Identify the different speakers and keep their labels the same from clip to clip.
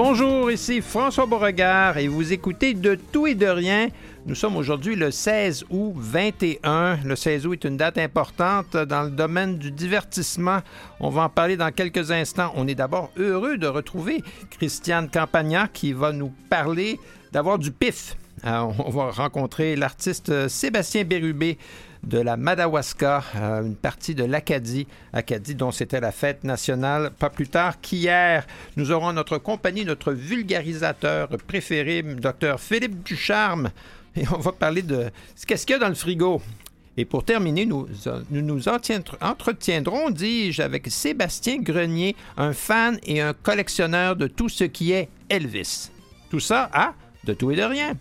Speaker 1: Bonjour, ici François Beauregard et vous écoutez De tout et de rien. Nous sommes aujourd'hui le 16 août 21. Le 16 août est une date importante dans le domaine du divertissement. On va en parler dans quelques instants. On est d'abord heureux de retrouver Christiane Campagna qui va nous parler d'avoir du pif. Alors, on va rencontrer l'artiste Sébastien Bérubé de la Madawaska, euh, une partie de l'Acadie, Acadie dont c'était la fête nationale pas plus tard qu'hier. Nous aurons notre compagnie, notre vulgarisateur préféré, Dr Philippe Ducharme, et on va parler de qu'est-ce qu'il y a dans le frigo. Et pour terminer, nous nous, nous entretiendrons, dis-je, avec Sébastien Grenier, un fan et un collectionneur de tout ce qui est Elvis. Tout ça à De tout et de rien.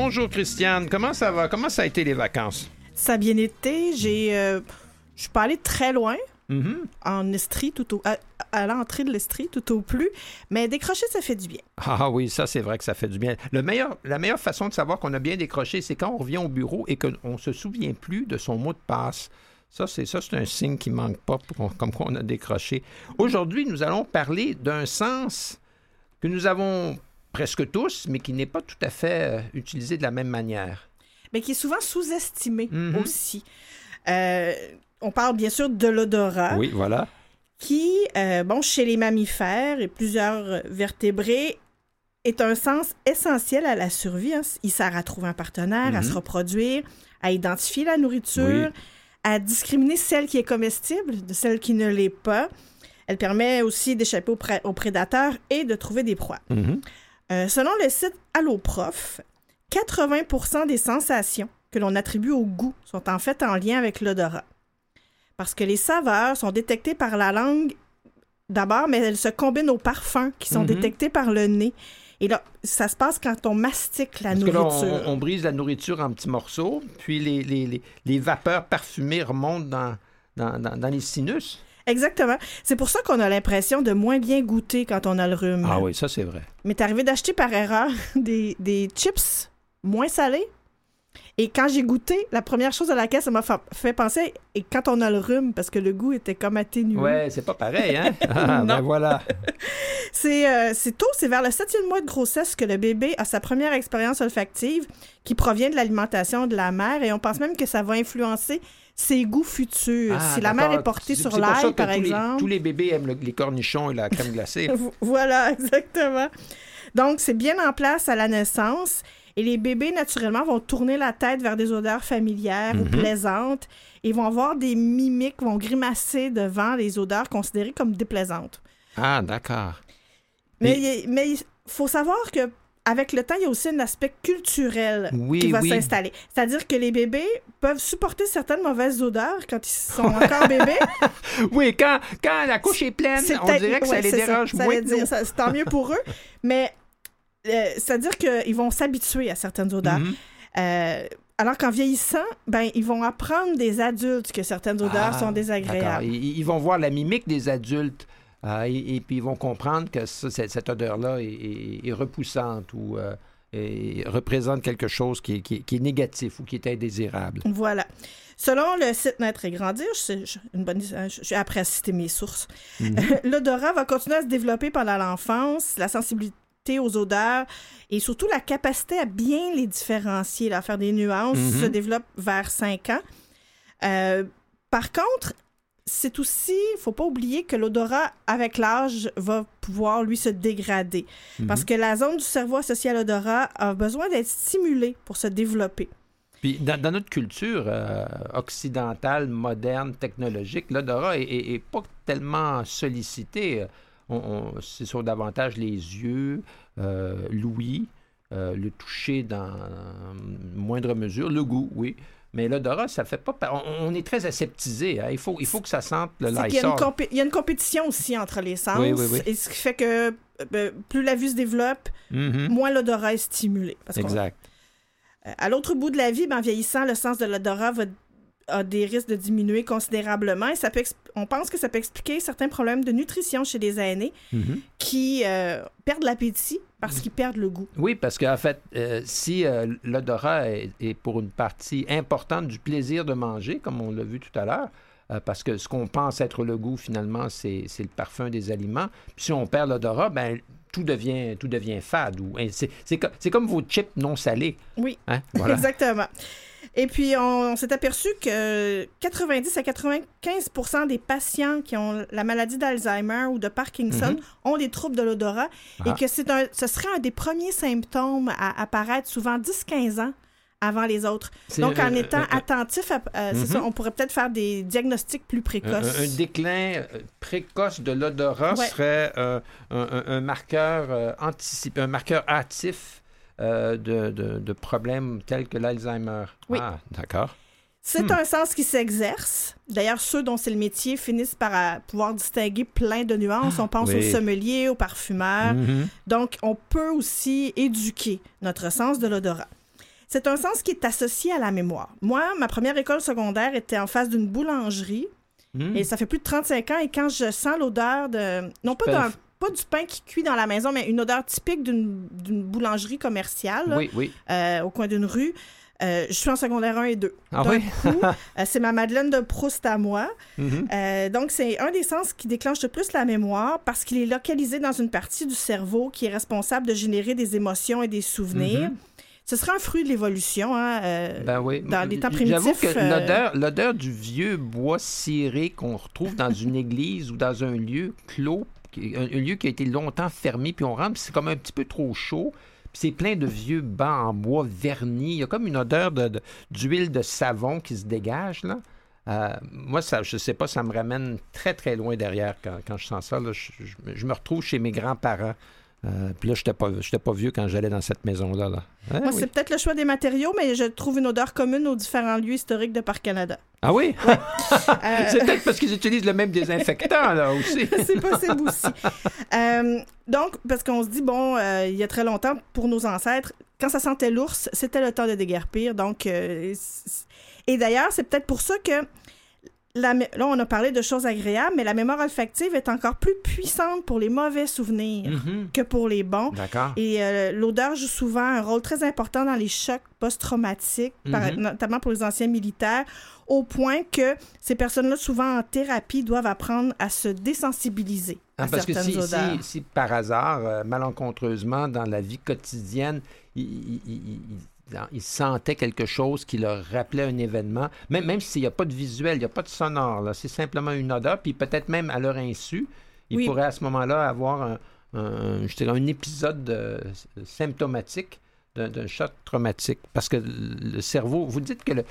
Speaker 1: Bonjour Christiane, comment ça va? Comment ça a été les vacances?
Speaker 2: Ça a bien été. J'ai, euh, je suis pas allée très loin.
Speaker 1: Mm-hmm.
Speaker 2: En Estrie, tout au, à, à l'entrée de l'Estrie, tout au plus. Mais décrocher, ça fait du bien.
Speaker 1: Ah oui, ça c'est vrai que ça fait du bien. Le meilleur, la meilleure façon de savoir qu'on a bien décroché, c'est quand on revient au bureau et qu'on se souvient plus de son mot de passe. Ça, c'est ça, c'est un signe qui manque pas, pour- comme qu'on a décroché. Aujourd'hui, nous allons parler d'un sens que nous avons presque tous, mais qui n'est pas tout à fait euh, utilisé de la même manière.
Speaker 2: Mais qui est souvent sous-estimé
Speaker 1: Mhm.
Speaker 2: aussi. Euh, on parle bien sûr de l'odorat,
Speaker 1: Oui, voilà.
Speaker 2: qui, euh, bon, chez les mammifères et plusieurs vertébrés, est un sens essentiel à la survie. hein. Il sert à trouver un partenaire, à
Speaker 1: Mhm.
Speaker 2: se reproduire, à identifier la nourriture, à discriminer celle qui est comestible de celle qui ne l'est pas. Elle permet aussi d'échapper aux, pré- aux prédateurs et de trouver des proies.
Speaker 1: Mhm.
Speaker 2: Euh, selon le site Alloprof, 80% des sensations que l'on attribue au goût sont en fait en lien avec l'odorat. Parce que les saveurs sont détectées par la langue d'abord, mais elles se combinent aux parfums qui sont
Speaker 1: Mhm.
Speaker 2: détectés par le nez. Et là, ça se passe quand on mastique la
Speaker 1: Parce que là,
Speaker 2: nourriture.
Speaker 1: on, on brise la nourriture en petits morceaux, puis les, les, les, les vapeurs parfumées remontent dans, dans, dans, dans les sinus.
Speaker 2: Exactement. C'est pour ça qu'on a l'impression de moins bien goûter quand on a le rhume.
Speaker 1: Ah oui, ça c'est vrai.
Speaker 2: Mais t'es arrivé d'acheter par erreur des, des chips moins salés? Et quand j'ai goûté, la première chose à laquelle ça m'a fa- fait penser, et quand on a le rhume, parce que le goût était comme atténué.
Speaker 1: Ouais, c'est pas pareil, hein? Ah, ben voilà.
Speaker 2: C'est euh, c'est tôt, c'est vers le septième mois de grossesse que le bébé a sa première expérience olfactive qui provient de l'alimentation de la mère et on pense même que ça va influencer ses goûts futurs.
Speaker 1: Ah,
Speaker 2: si la mère est portée sur l'ail, par
Speaker 1: tous les-
Speaker 2: exemple.
Speaker 1: tous les bébés aiment le- les cornichons et la crème glacée.
Speaker 2: Vo- Voilà, exactement. Donc, c'est bien en place à la naissance. Et les bébés, naturellement, vont tourner la tête vers des odeurs familières ou
Speaker 1: Mhm.
Speaker 2: plaisantes et vont avoir des mimiques, vont grimacer devant les odeurs considérées comme déplaisantes.
Speaker 1: Ah, d'accord.
Speaker 2: Mais il mais il faut savoir que avec le temps, il y a aussi un aspect culturel
Speaker 1: Oui,
Speaker 2: qui va
Speaker 1: oui.
Speaker 2: s'installer. C'est-à-dire que les bébés peuvent supporter certaines mauvaises odeurs quand ils sont encore bébés.
Speaker 1: Oui, quand, quand la couche est pleine,
Speaker 2: C'est
Speaker 1: on dirait que ça les dérange
Speaker 2: ça
Speaker 1: moins
Speaker 2: ça- C'est tant mieux pour eux. Mais euh, c'est-à-dire qu'ils vont s'habituer à certaines odeurs.
Speaker 1: Mhm.
Speaker 2: Euh, alors qu'en vieillissant, ben, ils vont apprendre des adultes que certaines odeurs
Speaker 1: Ah,
Speaker 2: sont désagréables.
Speaker 1: Ils, ils vont voir la mimique des adultes euh, et, et puis ils vont comprendre que ça, cette, odeur-là est, est- est repoussante ou euh, est- représente quelque chose qui est, qui est- qui est négatif ou qui est indésirable.
Speaker 2: Voilà. Selon le site Naître et Grandir, je, je- une bonne, je à citer mes sources,
Speaker 1: Mhm.
Speaker 2: l'odorat va continuer à se développer pendant l'enfance, la sensibilité aux odeurs et surtout la capacité à bien les différencier, à faire des nuances,
Speaker 1: Mhm.
Speaker 2: se développe vers 5 ans. Euh, par contre, c'est aussi, il faut pas oublier que l'odorat, avec l'âge, va pouvoir, lui, se dégrader.
Speaker 1: Mhm.
Speaker 2: Parce que la zone du cerveau associée à l'odorat a besoin d'être stimulée pour se développer.
Speaker 1: Puis dans, dans notre culture euh, occidentale, moderne, technologique, l'odorat est, est- est pas tellement sollicité. On, on- c'est sur davantage les yeux, euh, l'ouïe, euh, le toucher dans moindre mesure, le goût, oui. Mais l'odorat, ça fait pas. pa- On, on est très aseptisé. hein. Il, faut, il faut que ça sente le
Speaker 2: C'est qu'il y, a une
Speaker 1: Lysol.
Speaker 2: compé- il y a une compétition aussi entre les sens.
Speaker 1: Oui, oui, oui.
Speaker 2: Et ce qui fait que euh, plus la vue se développe,
Speaker 1: Mhm.
Speaker 2: moins l'odorat est stimulé. Parce
Speaker 1: Exact.
Speaker 2: euh, à l'autre bout de la vie, ben, en vieillissant, le sens de l'odorat va a des risques de diminuer considérablement et ça peut on pense que ça peut expliquer certains problèmes de nutrition chez les aînés
Speaker 1: Mhm.
Speaker 2: qui euh, perdent l'appétit parce qu'ils perdent le goût.
Speaker 1: Oui, parce qu'en fait, euh, si euh, l'odorat est, est pour une partie importante du plaisir de manger, comme on l'a vu tout à l'heure, parce que ce qu'on pense être le goût, finalement, c'est le parfum des aliments. Puis si on perd l'odorat, ben tout devient, tout devient fade. C'est c'est co- c'est comme vos chips non salés.
Speaker 2: Oui.
Speaker 1: Hein? Voilà.
Speaker 2: Exactement. Et puis, on, on s'est aperçu que 90 à 95% des patients qui ont la maladie d'Alzheimer ou de Parkinson
Speaker 1: Mhm.
Speaker 2: ont des troubles de l'odorat
Speaker 1: Ah.
Speaker 2: et que c'est un, ce serait un des premiers symptômes à apparaître souvent 10-15 ans avant les autres. Donc, en étant attentif, à, euh,
Speaker 1: Mhm.
Speaker 2: ça, on pourrait peut-être faire des diagnostics plus précoces.
Speaker 1: un- un déclin euh, précoce de l'odorat
Speaker 2: Ouais.
Speaker 1: serait euh, un, un- un marqueur euh, anticipé, un marqueur hâtif euh, de, de- de problèmes tels que l'Alzheimer.
Speaker 2: Oui.
Speaker 1: Ah, d'accord.
Speaker 2: C'est
Speaker 1: Hmm.
Speaker 2: un sens qui s'exerce. D'ailleurs, ceux dont c'est le métier finissent par euh, pouvoir distinguer plein de nuances. On pense
Speaker 1: Oui.
Speaker 2: aux sommeliers, aux parfumeurs.
Speaker 1: Mhm.
Speaker 2: Donc, on peut aussi éduquer notre sens de l'odorat. C'est un sens qui est associé à la mémoire. Moi, ma première école secondaire était en face d'une boulangerie
Speaker 1: Mhm.
Speaker 2: et ça fait plus de 35 ans et quand je sens l'odeur de... Non pas, d'un, pas du pain qui cuit dans la maison, mais une odeur typique d'une, boulangerie commerciale
Speaker 1: Oui, oui.
Speaker 2: euh, au coin d'une rue, euh, je suis en secondaire 1 et 2.
Speaker 1: Ah oui?
Speaker 2: euh, c'est ma Madeleine de Proust à moi.
Speaker 1: Mhm.
Speaker 2: Euh, donc, c'est un des sens qui déclenche le plus la mémoire parce qu'il est localisé dans une partie du cerveau qui est responsable de générer des émotions et des souvenirs.
Speaker 1: Mhm.
Speaker 2: Ce serait un fruit de l'évolution. Hein, euh,
Speaker 1: Ben oui.
Speaker 2: dans les temps
Speaker 1: J'avoue
Speaker 2: primitifs,
Speaker 1: que
Speaker 2: euh,
Speaker 1: l'odeur, l'odeur du vieux bois ciré qu'on retrouve dans une église ou dans un lieu clos, un, lieu qui a été longtemps fermé, puis on rentre, puis c'est comme un petit peu trop chaud. Puis c'est plein de vieux bancs en bois vernis. Il y a comme une odeur de- d'huile de, savon qui se dégage, là. Euh, moi, ça, je sais pas, ça me ramène très, très loin derrière quand, je sens ça. je me retrouve chez mes grands-parents. Euh, puis là, je n'étais pas, pas vieux quand j'allais dans cette maison-là. Là. Ah
Speaker 2: moi,
Speaker 1: oui.
Speaker 2: c'est peut-être le choix des matériaux, mais je trouve une odeur commune aux différents lieux historiques de Parc Canada.
Speaker 1: Ah oui?
Speaker 2: Euh,
Speaker 1: C'est peut-être parce qu'ils utilisent le même désinfectant, là, aussi.
Speaker 2: c'est possible aussi. Euh, donc, parce qu'on se dit, bon, il y a très longtemps, pour nos ancêtres, quand ça sentait l'ours, c'était le temps de déguerpir. Donc, et d'ailleurs, c'est peut-être pour ça que la là, on a parlé de choses agréables, mais la mémoire olfactive est encore plus puissante pour les mauvais souvenirs
Speaker 1: Mhm.
Speaker 2: que pour les bons.
Speaker 1: D'accord.
Speaker 2: Et euh, l'odeur joue souvent un rôle très important dans les chocs post-traumatiques,
Speaker 1: Mhm.
Speaker 2: notamment pour les anciens militaires, au point que ces personnes-là, souvent en thérapie, doivent apprendre à se désensibiliser
Speaker 1: Ah,
Speaker 2: à
Speaker 1: parce que
Speaker 2: certaines
Speaker 1: si,
Speaker 2: odeurs.
Speaker 1: si, si par hasard, euh, malencontreusement, dans la vie quotidienne, ils il, il- il- sentaient quelque chose qui leur rappelait un événement, même, même s'il n'y a pas de visuel, il n'y a pas de sonore, là, c'est simplement une odeur, puis peut-être même à leur insu, ils
Speaker 2: Oui.
Speaker 1: pourraient à ce moment-là avoir un, un- je dirais un épisode euh, symptomatique d'un d'un choc traumatique. Parce que le cerveau, vous dites que le-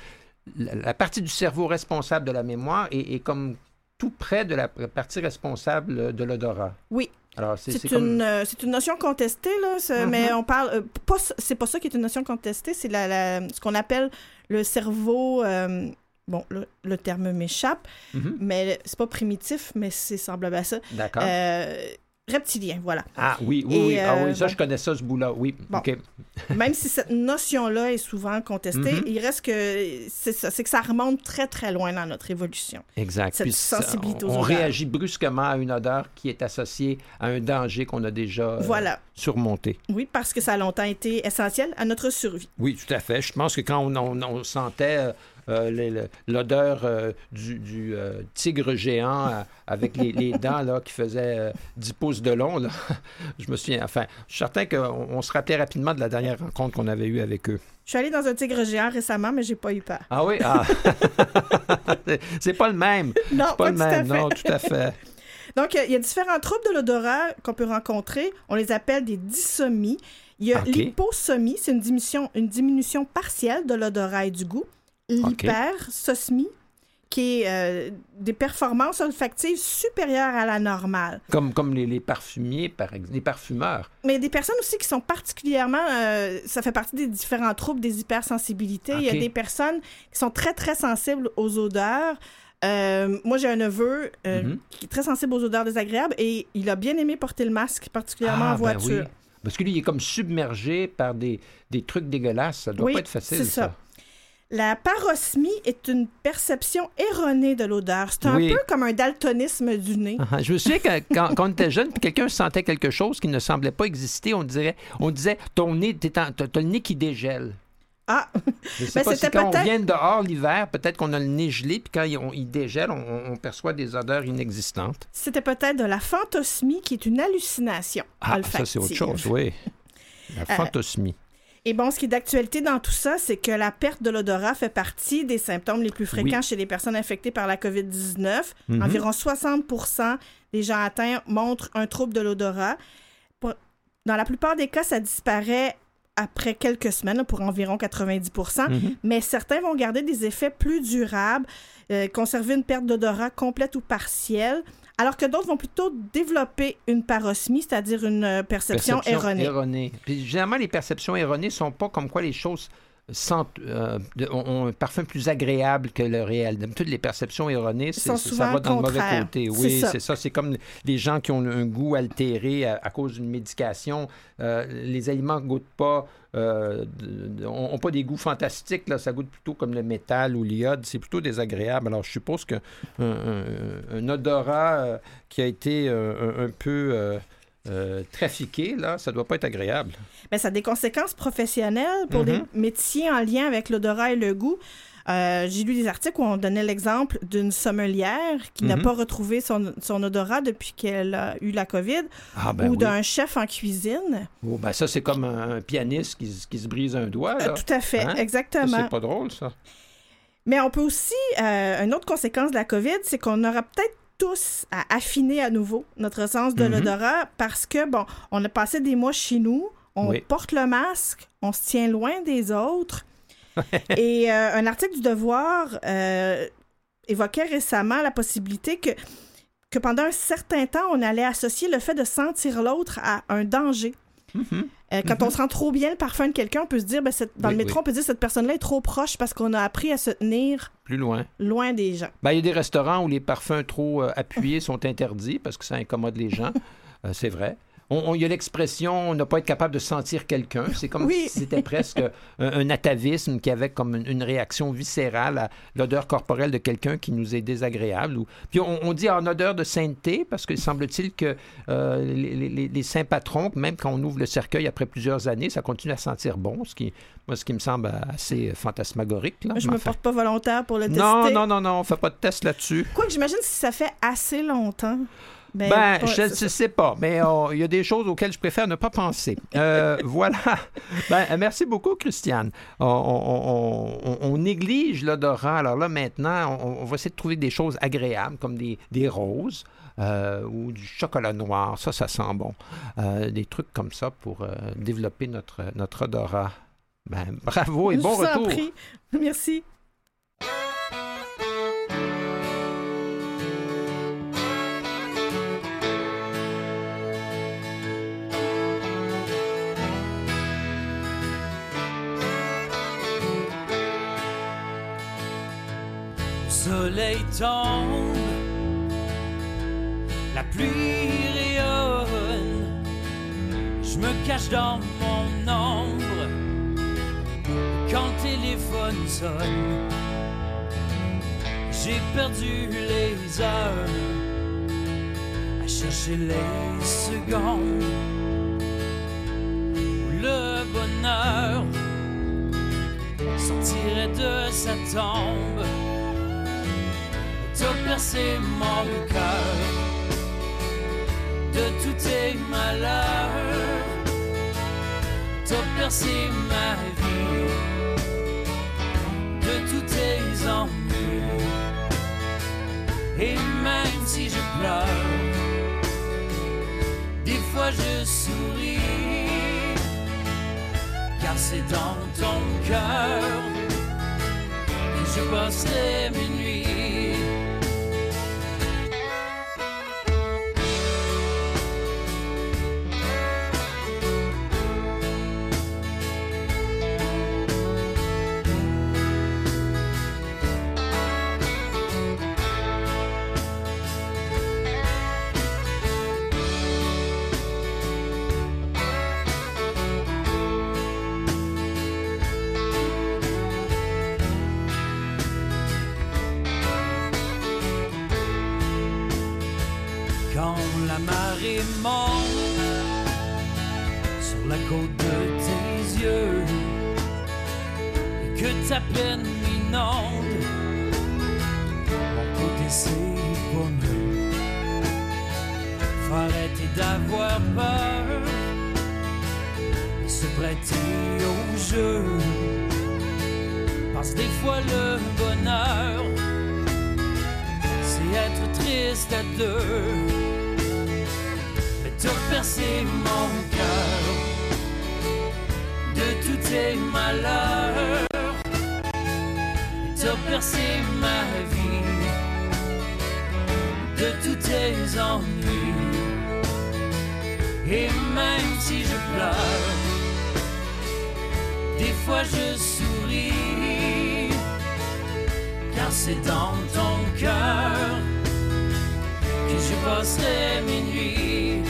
Speaker 1: la, la partie du cerveau responsable de la mémoire est, est comme tout près de la partie responsable de l'odorat.
Speaker 2: Oui.
Speaker 1: C'est comme...
Speaker 2: une, euh, c'est une notion contestée, là,
Speaker 1: Mhm.
Speaker 2: mais on parle. euh, pas c'est pas ça qui est une notion contestée, c'est la, la- ce qu'on appelle le cerveau. euh, bon, le, le terme m'échappe,
Speaker 1: Mhm.
Speaker 2: mais c'est pas primitif, mais c'est semblable à ça.
Speaker 1: D'accord.
Speaker 2: Euh, reptilien, voilà.
Speaker 1: Ah oui, oui,
Speaker 2: et,
Speaker 1: oui. Ah,
Speaker 2: euh,
Speaker 1: oui, ça,
Speaker 2: bon.
Speaker 1: je connais ça, ce bout-là. Oui,
Speaker 2: Bon. Même si cette notion-là est souvent contestée,
Speaker 1: Mhm.
Speaker 2: il reste que c'est ça, c'est que ça remonte très très loin dans notre évolution.
Speaker 1: Exact.
Speaker 2: Cette
Speaker 1: Puis ça,
Speaker 2: sensibilité aux
Speaker 1: on, on réagit brusquement à une odeur qui est associée à un danger qu'on a déjà euh,
Speaker 2: Voilà.
Speaker 1: surmonté.
Speaker 2: Oui, parce que ça a longtemps été essentiel à notre survie.
Speaker 1: Oui, tout à fait. Je pense que quand on, on- on sentait euh, l'odeur euh, du, du, euh, tigre géant avec les, les dents là, qui faisaient euh, 10 pouces de long, là, je me souviens, enfin, je suis certain qu'on on se rappelait rapidement de la dernière rencontre qu'on avait eue avec eux.
Speaker 2: Je suis allée dans un tigre géant récemment, mais j'ai pas eu peur.
Speaker 1: Ah oui? Ah. C'est- pas le même.
Speaker 2: Non,
Speaker 1: pas le
Speaker 2: tout à
Speaker 1: même,
Speaker 2: fait.
Speaker 1: non, tout à fait.
Speaker 2: Donc, il y a différents troubles de l'odorat qu'on peut rencontrer. On les appelle des dysomies. Il y a l'hyposomie, c'est une diminution, une diminution partielle de l'odorat et du goût. L'hypersosmie, qui est euh, des performances olfactives supérieures à la normale.
Speaker 1: Comme, comme les, les parfumiers, par exemple, les parfumeurs.
Speaker 2: Mais des personnes aussi qui sont particulièrement, euh, ça fait partie des différents troubles des hypersensibilités. Il y a des personnes qui sont très, très sensibles aux odeurs. Euh, moi, j'ai un neveu
Speaker 1: Mhm.
Speaker 2: qui est très sensible aux odeurs désagréables et il a bien aimé porter le masque, particulièrement
Speaker 1: Ah,
Speaker 2: en
Speaker 1: ben
Speaker 2: voiture.
Speaker 1: oui. Parce que lui, il est comme submergé par des, des trucs dégueulasses. Ça doit
Speaker 2: Oui,
Speaker 1: pas être facile,
Speaker 2: c'est
Speaker 1: ça.
Speaker 2: ça. La parosmie est une perception erronée de l'odeur. C'est un
Speaker 1: Oui.
Speaker 2: peu comme un daltonisme du nez.
Speaker 1: Ah, Je me souviens que quand, quand on était jeune, puis quelqu'un sentait quelque chose qui ne semblait pas exister, on dirait, on disait, ton nez, t'as le nez qui dégèle.
Speaker 2: Ah,
Speaker 1: Je sais
Speaker 2: Ben,
Speaker 1: pas si quand on vient dehors l'hiver, peut-être qu'on a le nez gelé, puis quand il, on- il dégèle, on, on perçoit des odeurs inexistantes.
Speaker 2: c'était peut-être de la phantosmie qui est une hallucination
Speaker 1: Ah, ça c'est autre chose, oui. La
Speaker 2: Euh,
Speaker 1: phantosmie.
Speaker 2: Et bon, ce qui est d'actualité dans tout ça, c'est que la perte de l'odorat fait partie des symptômes les plus fréquents
Speaker 1: Oui.
Speaker 2: chez les personnes infectées par la COVID-19.
Speaker 1: Mhm.
Speaker 2: Environ 60% des gens atteints montrent un trouble de l'odorat. Dans la plupart des cas, ça disparaît après quelques semaines, pour environ 90
Speaker 1: Mhm.
Speaker 2: mais certains vont garder des effets plus durables, euh, conserver une perte d'odorat complète ou partielle, alors que d'autres vont plutôt développer une parosmie, c'est-à-dire une euh, perception, erronée.
Speaker 1: erronée. Puis généralement, les perceptions erronées sont pas comme quoi les choses sentent, euh, un parfum plus agréable que le réel. D'habitude, les perceptions erronées, ça va dans le mauvais côté. Oui, c'est ça. C'est comme les gens qui ont un goût altéré à, à cause d'une médication. Euh, les aliments goûtent pas, euh, ont, pas des goûts fantastiques. Là. Ça goûte plutôt comme le métal ou l'iode. C'est plutôt désagréable. Alors, je suppose qu'un un, un odorat euh, qui a été un, un peu... euh, trafiqué, là, ça doit pas être agréable.
Speaker 2: Ben, ça a des conséquences professionnelles pour des
Speaker 1: Mhm.
Speaker 2: métiers en lien avec l'odorat et le goût. Euh, J'ai lu des articles où on donnait l'exemple d'une sommelière qui n'a
Speaker 1: Mhm.
Speaker 2: pas retrouvé son, son odorat depuis qu'elle a eu la COVID,
Speaker 1: Ah, ben
Speaker 2: ou
Speaker 1: oui.
Speaker 2: d'un chef en cuisine.
Speaker 1: Oh, ben ça, c'est comme un, pianiste qui, se- qui se brise un doigt.
Speaker 2: Euh, tout à fait,
Speaker 1: Hein?
Speaker 2: Exactement.
Speaker 1: C'est pas drôle, ça.
Speaker 2: Mais on peut aussi, euh, une autre conséquence de la COVID, c'est qu'on aura peut-être tous à affiner à nouveau notre sens de
Speaker 1: Mhm.
Speaker 2: l'odorat parce que, bon, on a passé des mois chez nous, on
Speaker 1: Oui.
Speaker 2: porte le masque, on se tient loin des autres. Et euh, un article du Devoir euh, évoquait récemment la possibilité que, que pendant un certain temps, on allait associer le fait de sentir l'autre à un danger.
Speaker 1: Mhm.
Speaker 2: Euh, quand on sent trop bien le parfum de quelqu'un, on peut se dire, ben, cette- dans
Speaker 1: Oui,
Speaker 2: le métro,
Speaker 1: oui.
Speaker 2: on peut dire cette personne-là est trop proche parce qu'on a appris à se tenir
Speaker 1: Plus loin.
Speaker 2: loin des gens.
Speaker 1: Ben, il y a des restaurants où les parfums trop euh, appuyés sont interdits parce que ça incommode les gens. Euh, c'est vrai. Il y a l'expression ne pas être capable de sentir quelqu'un. C'est comme
Speaker 2: Oui.
Speaker 1: si c'était presque un, un atavisme qui avait comme une, une réaction viscérale à l'odeur corporelle de quelqu'un qui nous est désagréable. Ou... Puis on, on dit en odeur de sainteté parce que semble-t-il que euh, les, les- les saints patrons, même quand on ouvre le cercueil après plusieurs années, ça continue à sentir bon, ce qui, moi, ce qui me semble assez fantasmagorique. Là.
Speaker 2: Je me porte pas volontaire pour le tester.
Speaker 1: Non, non, non, non, on fait pas de test là-dessus.
Speaker 2: Quoique, j'imagine si ça fait assez longtemps. Ben,
Speaker 1: Ben,
Speaker 2: pas-
Speaker 1: je ne sais pas, mais euh, il y a des choses auxquelles je préfère ne pas penser. Euh, voilà. Ben, merci beaucoup, Christiane. On, on- on- on néglige l'odorat. Alors là, maintenant, on, va essayer de trouver des choses agréables, comme des, des roses euh, ou du chocolat noir. Ça, ça sent bon. Euh, des trucs comme ça pour développer notre, notre odorat. Ben, bravo et
Speaker 2: Je
Speaker 1: bon
Speaker 2: vous en
Speaker 1: retour.
Speaker 2: Merci.
Speaker 3: Soleil tombe, la pluie rayonne, je me cache dans mon ombre quand téléphone sonne. J'ai perdu les heures à chercher les secondes où le bonheur sortirait de sa tombe. T'as percé mon cœur de tous tes malheurs. T'as percé ma vie de tous tes ennuis. Et même si je pleure, des fois je souris, car c'est dans ton cœur que je passerai mes nuits. Parce des fois le bonheur, c'est être triste à deux. Mais t'as percé mon cœur de tous tes malheurs. Et t'as percé ma vie de tous tes ennuis. Et même si je pleure, des fois je souris, car c'est dans ton cœur que je passerai mes nuits.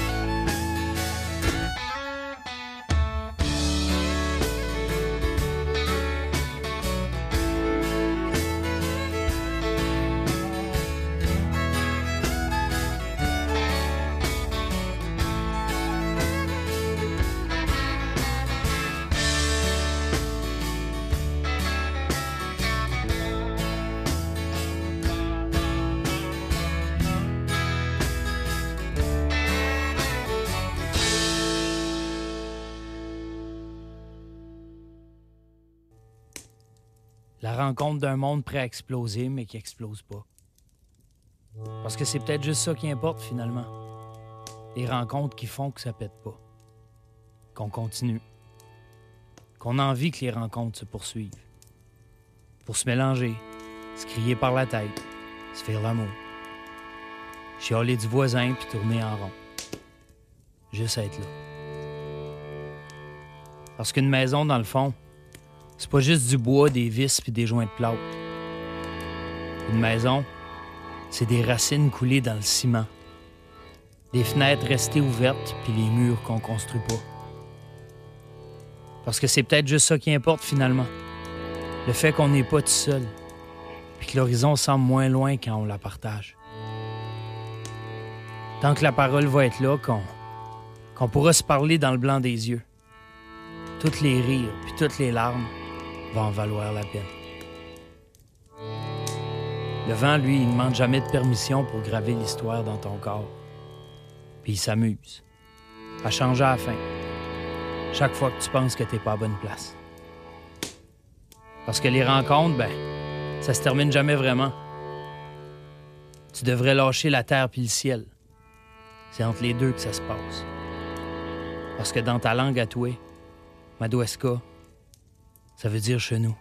Speaker 3: Rencontre d'un monde prêt à exploser, mais qui explose pas. Parce que c'est peut-être juste ça qui importe finalement. Les rencontres qui font que ça pète pas. Qu'on continue. Qu'on a envie que les rencontres se poursuivent. Pour se mélanger, se crier par la tête, se faire l'amour. Chialer du voisin puis tourner en rond. Juste être là. Parce qu'une maison, dans le fond, c'est pas juste du bois, des vis puis des joints de plâtre. Une maison, c'est des racines coulées dans le ciment. Des fenêtres restées ouvertes puis les murs qu'on construit pas. Parce que c'est peut-être juste ça qui importe finalement. Le fait qu'on n'est pas tout seul. Puis que l'horizon semble moins loin quand on la partage. Tant que la parole va être là, qu'on pourra se parler dans le blanc des yeux. Toutes les rires puis toutes les larmes va en valoir la peine. Le vent, lui, il ne demande jamais de permission pour graver l'histoire dans ton corps. Puis il s'amuse. À changer à la fin. Chaque fois que tu penses que t'es pas à bonne place. Parce que les rencontres, ben, ça se termine jamais vraiment. Tu devrais lâcher la terre puis le ciel. C'est entre les deux que ça se passe. Parce que dans ta langue à toi, Madoueska, ça veut dire chez nous.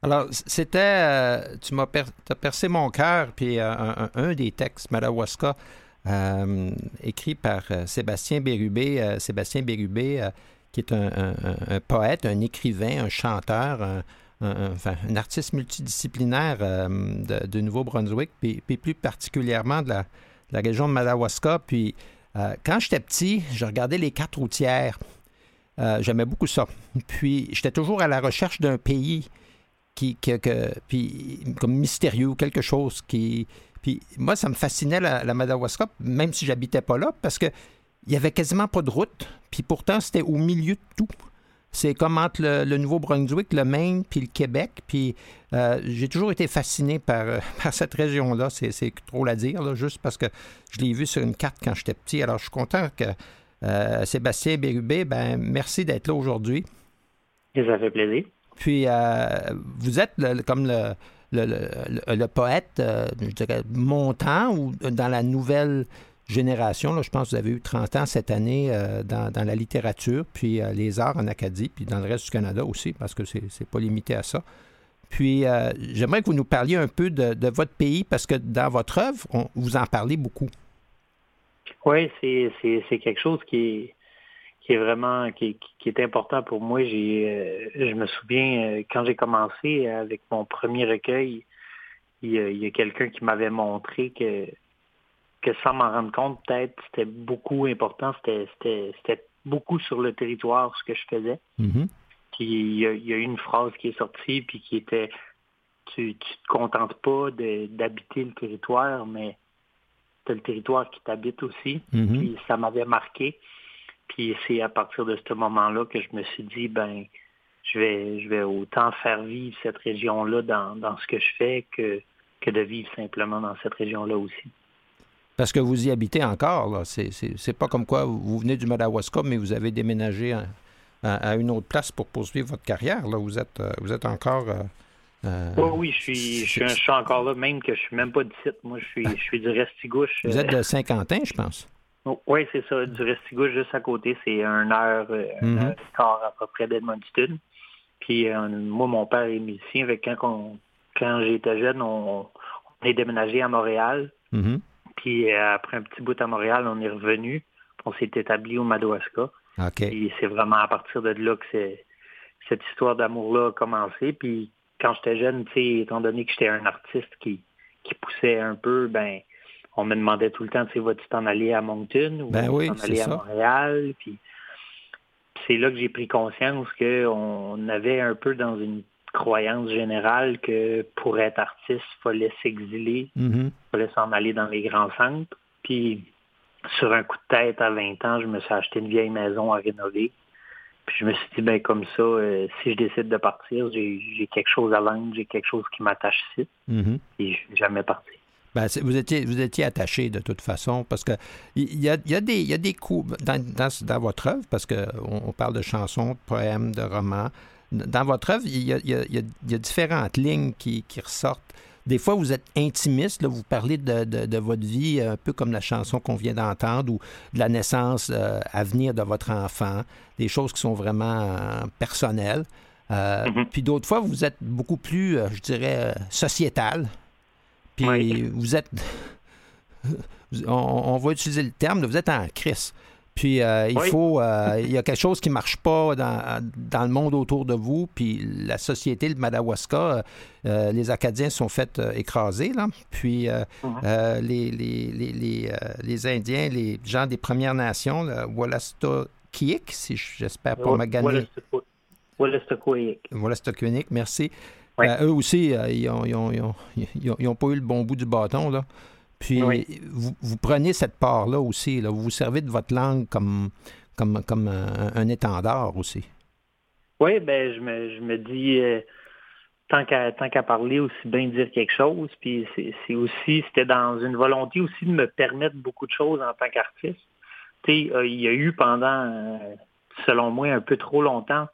Speaker 1: Alors, c'était. euh, tu m'as per- percé mon cœur, puis euh, un, des textes, Madawaska, euh, écrit par Sébastien Bérubé. Sébastien Bérubé, qui est un, poète, un écrivain, un chanteur, un, artiste multidisciplinaire de, Nouveau-Brunswick, puis, puis plus particulièrement de la, de la région de Madawaska. Puis, euh, quand j'étais petit, je regardais les cartes routières. Euh, J'aimais beaucoup ça. Puis, j'étais toujours à la recherche d'un pays qui, puis comme mystérieux quelque chose qui puis moi ça me fascinait la, la Madawaska même si j'habitais pas là parce que il y avait quasiment pas de route puis pourtant c'était au milieu de tout c'est comme entre le, le Nouveau-Brunswick, le Maine, puis le Québec. Puis euh, j'ai toujours été fasciné par, euh, par cette région-là. C'est, c'est trop la dire, là, juste parce que je l'ai vu sur une carte quand j'étais petit. Alors je suis content que euh, Sébastien Bérubé, ben merci d'être là aujourd'hui.
Speaker 4: Ça fait plaisir.
Speaker 1: Puis, vous êtes le- comme le, le, poète, je dirais, montant ou dans la nouvelle génération. Là, je pense que vous avez eu 30 ans cette année euh, dans, la littérature, puis euh, les arts en Acadie, puis dans le reste du Canada aussi, parce que c'est n'est pas limité à ça. Puis, euh, j'aimerais que vous nous parliez un peu de, votre pays, parce que dans votre œuvre, on- vous en parlez beaucoup.
Speaker 4: Oui, c'est, quelque chose qui est, qui est vraiment qui, est- important pour moi. J'ai, je me souviens quand j'ai commencé avec mon premier recueil, il y a quelqu'un qui m'avait montré que que sans m'en rendre compte, peut-être c'était beaucoup important, c'était, beaucoup sur le territoire ce que je faisais.
Speaker 1: Mhm.
Speaker 4: Puis il y, y a eu une phrase qui est sortie puis qui était tu, tu te contentes pas d'habiter le territoire, mais tu as le territoire qui t'habite aussi.
Speaker 1: Mhm.
Speaker 4: Puis ça m'avait marqué. Puis c'est à partir de ce moment-là que je me suis dit, ben, je vais, je vais autant faire vivre cette région-là dans, dans ce que je fais que, que de vivre simplement dans cette région-là aussi.
Speaker 1: Parce que vous y habitez encore, là. C'est, pas comme quoi vous venez du Madawaska, mais vous avez déménagé à, à- à une autre place pour poursuivre votre carrière. Là. Vous êtes, euh, vous êtes encore. euh, euh,
Speaker 4: Oui, je suis, je suis, je suis encore là, même que je suis même pas du site. Moi, je suis, je suis du Restigouche.
Speaker 1: vous êtes de Saint-Quentin, je pense.
Speaker 4: Oui, c'est ça, du Restigouche juste à côté. C'est un heure, heure et quart à peu près d'Edmundston. Puis euh, moi, mon père est musicien. Que quand, quand j'étais jeune, on, on est déménagé à Montréal.
Speaker 1: Mhm.
Speaker 4: Puis euh, après un petit bout à Montréal, on est revenu. On s'est établi au Madawaska.
Speaker 1: OK.
Speaker 4: Puis c'est vraiment à partir de là que cette histoire d'amour-là a commencé. Puis quand j'étais jeune, tu sais, étant donné que j'étais un artiste qui, qui poussait un peu, ben on me demandait tout le temps, tu sais, vas-tu t'en aller à Moncton ou
Speaker 1: Ben oui,
Speaker 4: t'en aller à. Montréal? Puis c'est là que j'ai pris conscience qu'on avait un peu dans une croyance générale que pour être artiste, il fallait s'exiler, il fallait s'en aller dans les grands centres. Puis sur un coup de tête à 20 ans, je me suis acheté une vieille maison à rénover. Puis je me suis dit, ben comme ça, euh, si je décide de partir, j'ai quelque chose à vendre, j'ai quelque chose qui m'attache ici.
Speaker 1: Mhm.
Speaker 4: Et je suis jamais parti.
Speaker 1: Ben, vous étiez, vous étiez attaché de toute façon, parce que il y a, y a des, y a des coups dans, dans, dans votre œuvre, parce qu'on on parle de chansons, de poèmes, de romans. Dans votre œuvre, il y a, il y a- il y a- il y a différentes lignes qui, qui ressortent. Des fois, vous êtes intimiste, là, vous parlez de, de- de votre vie, un peu comme la chanson qu'on vient d'entendre, ou de la naissance euh, à venir de votre enfant, des choses qui sont vraiment euh, personnelles. Euh,
Speaker 4: Mhm.
Speaker 1: Puis d'autres fois, vous êtes beaucoup plus, euh, je dirais, euh, sociétal. Puis
Speaker 4: Oui.
Speaker 1: vous êtes. On, on va utiliser le terme, vous êtes en crise. Puis euh, il
Speaker 4: Oui.
Speaker 1: faut. euh, il y a quelque chose qui ne marche pas dans, dans le monde autour de vous. Puis la société, le Madawaska, euh, euh, les Acadiens sont fait euh, écraser. Là. Puis
Speaker 4: Mhm.
Speaker 1: les, les, les, les, les Indiens, les gens des Premières Nations, Wallastokiik, si je- j'espère pas maganer.
Speaker 4: Wallastoquaik.
Speaker 1: Wallastokiik, merci. Eux aussi, ils n'ont ils ont, ils ont- ils ont- ils ont pas eu le bon bout du bâton. Là. Puis
Speaker 4: Oui.
Speaker 1: vous, vous prenez cette part-là aussi. Là. Vous vous servez de votre langue comme, comme, comme un, un étendard aussi.
Speaker 4: Oui, ben je me, je me dis euh, tant qu'à tant qu'à parler, aussi bien dire quelque chose. Puis c'est c'est aussi, c'était dans une volonté aussi de me permettre beaucoup de choses en tant qu'artiste. Tu sais, euh, il y a eu pendant, euh, selon moi, un peu trop longtemps,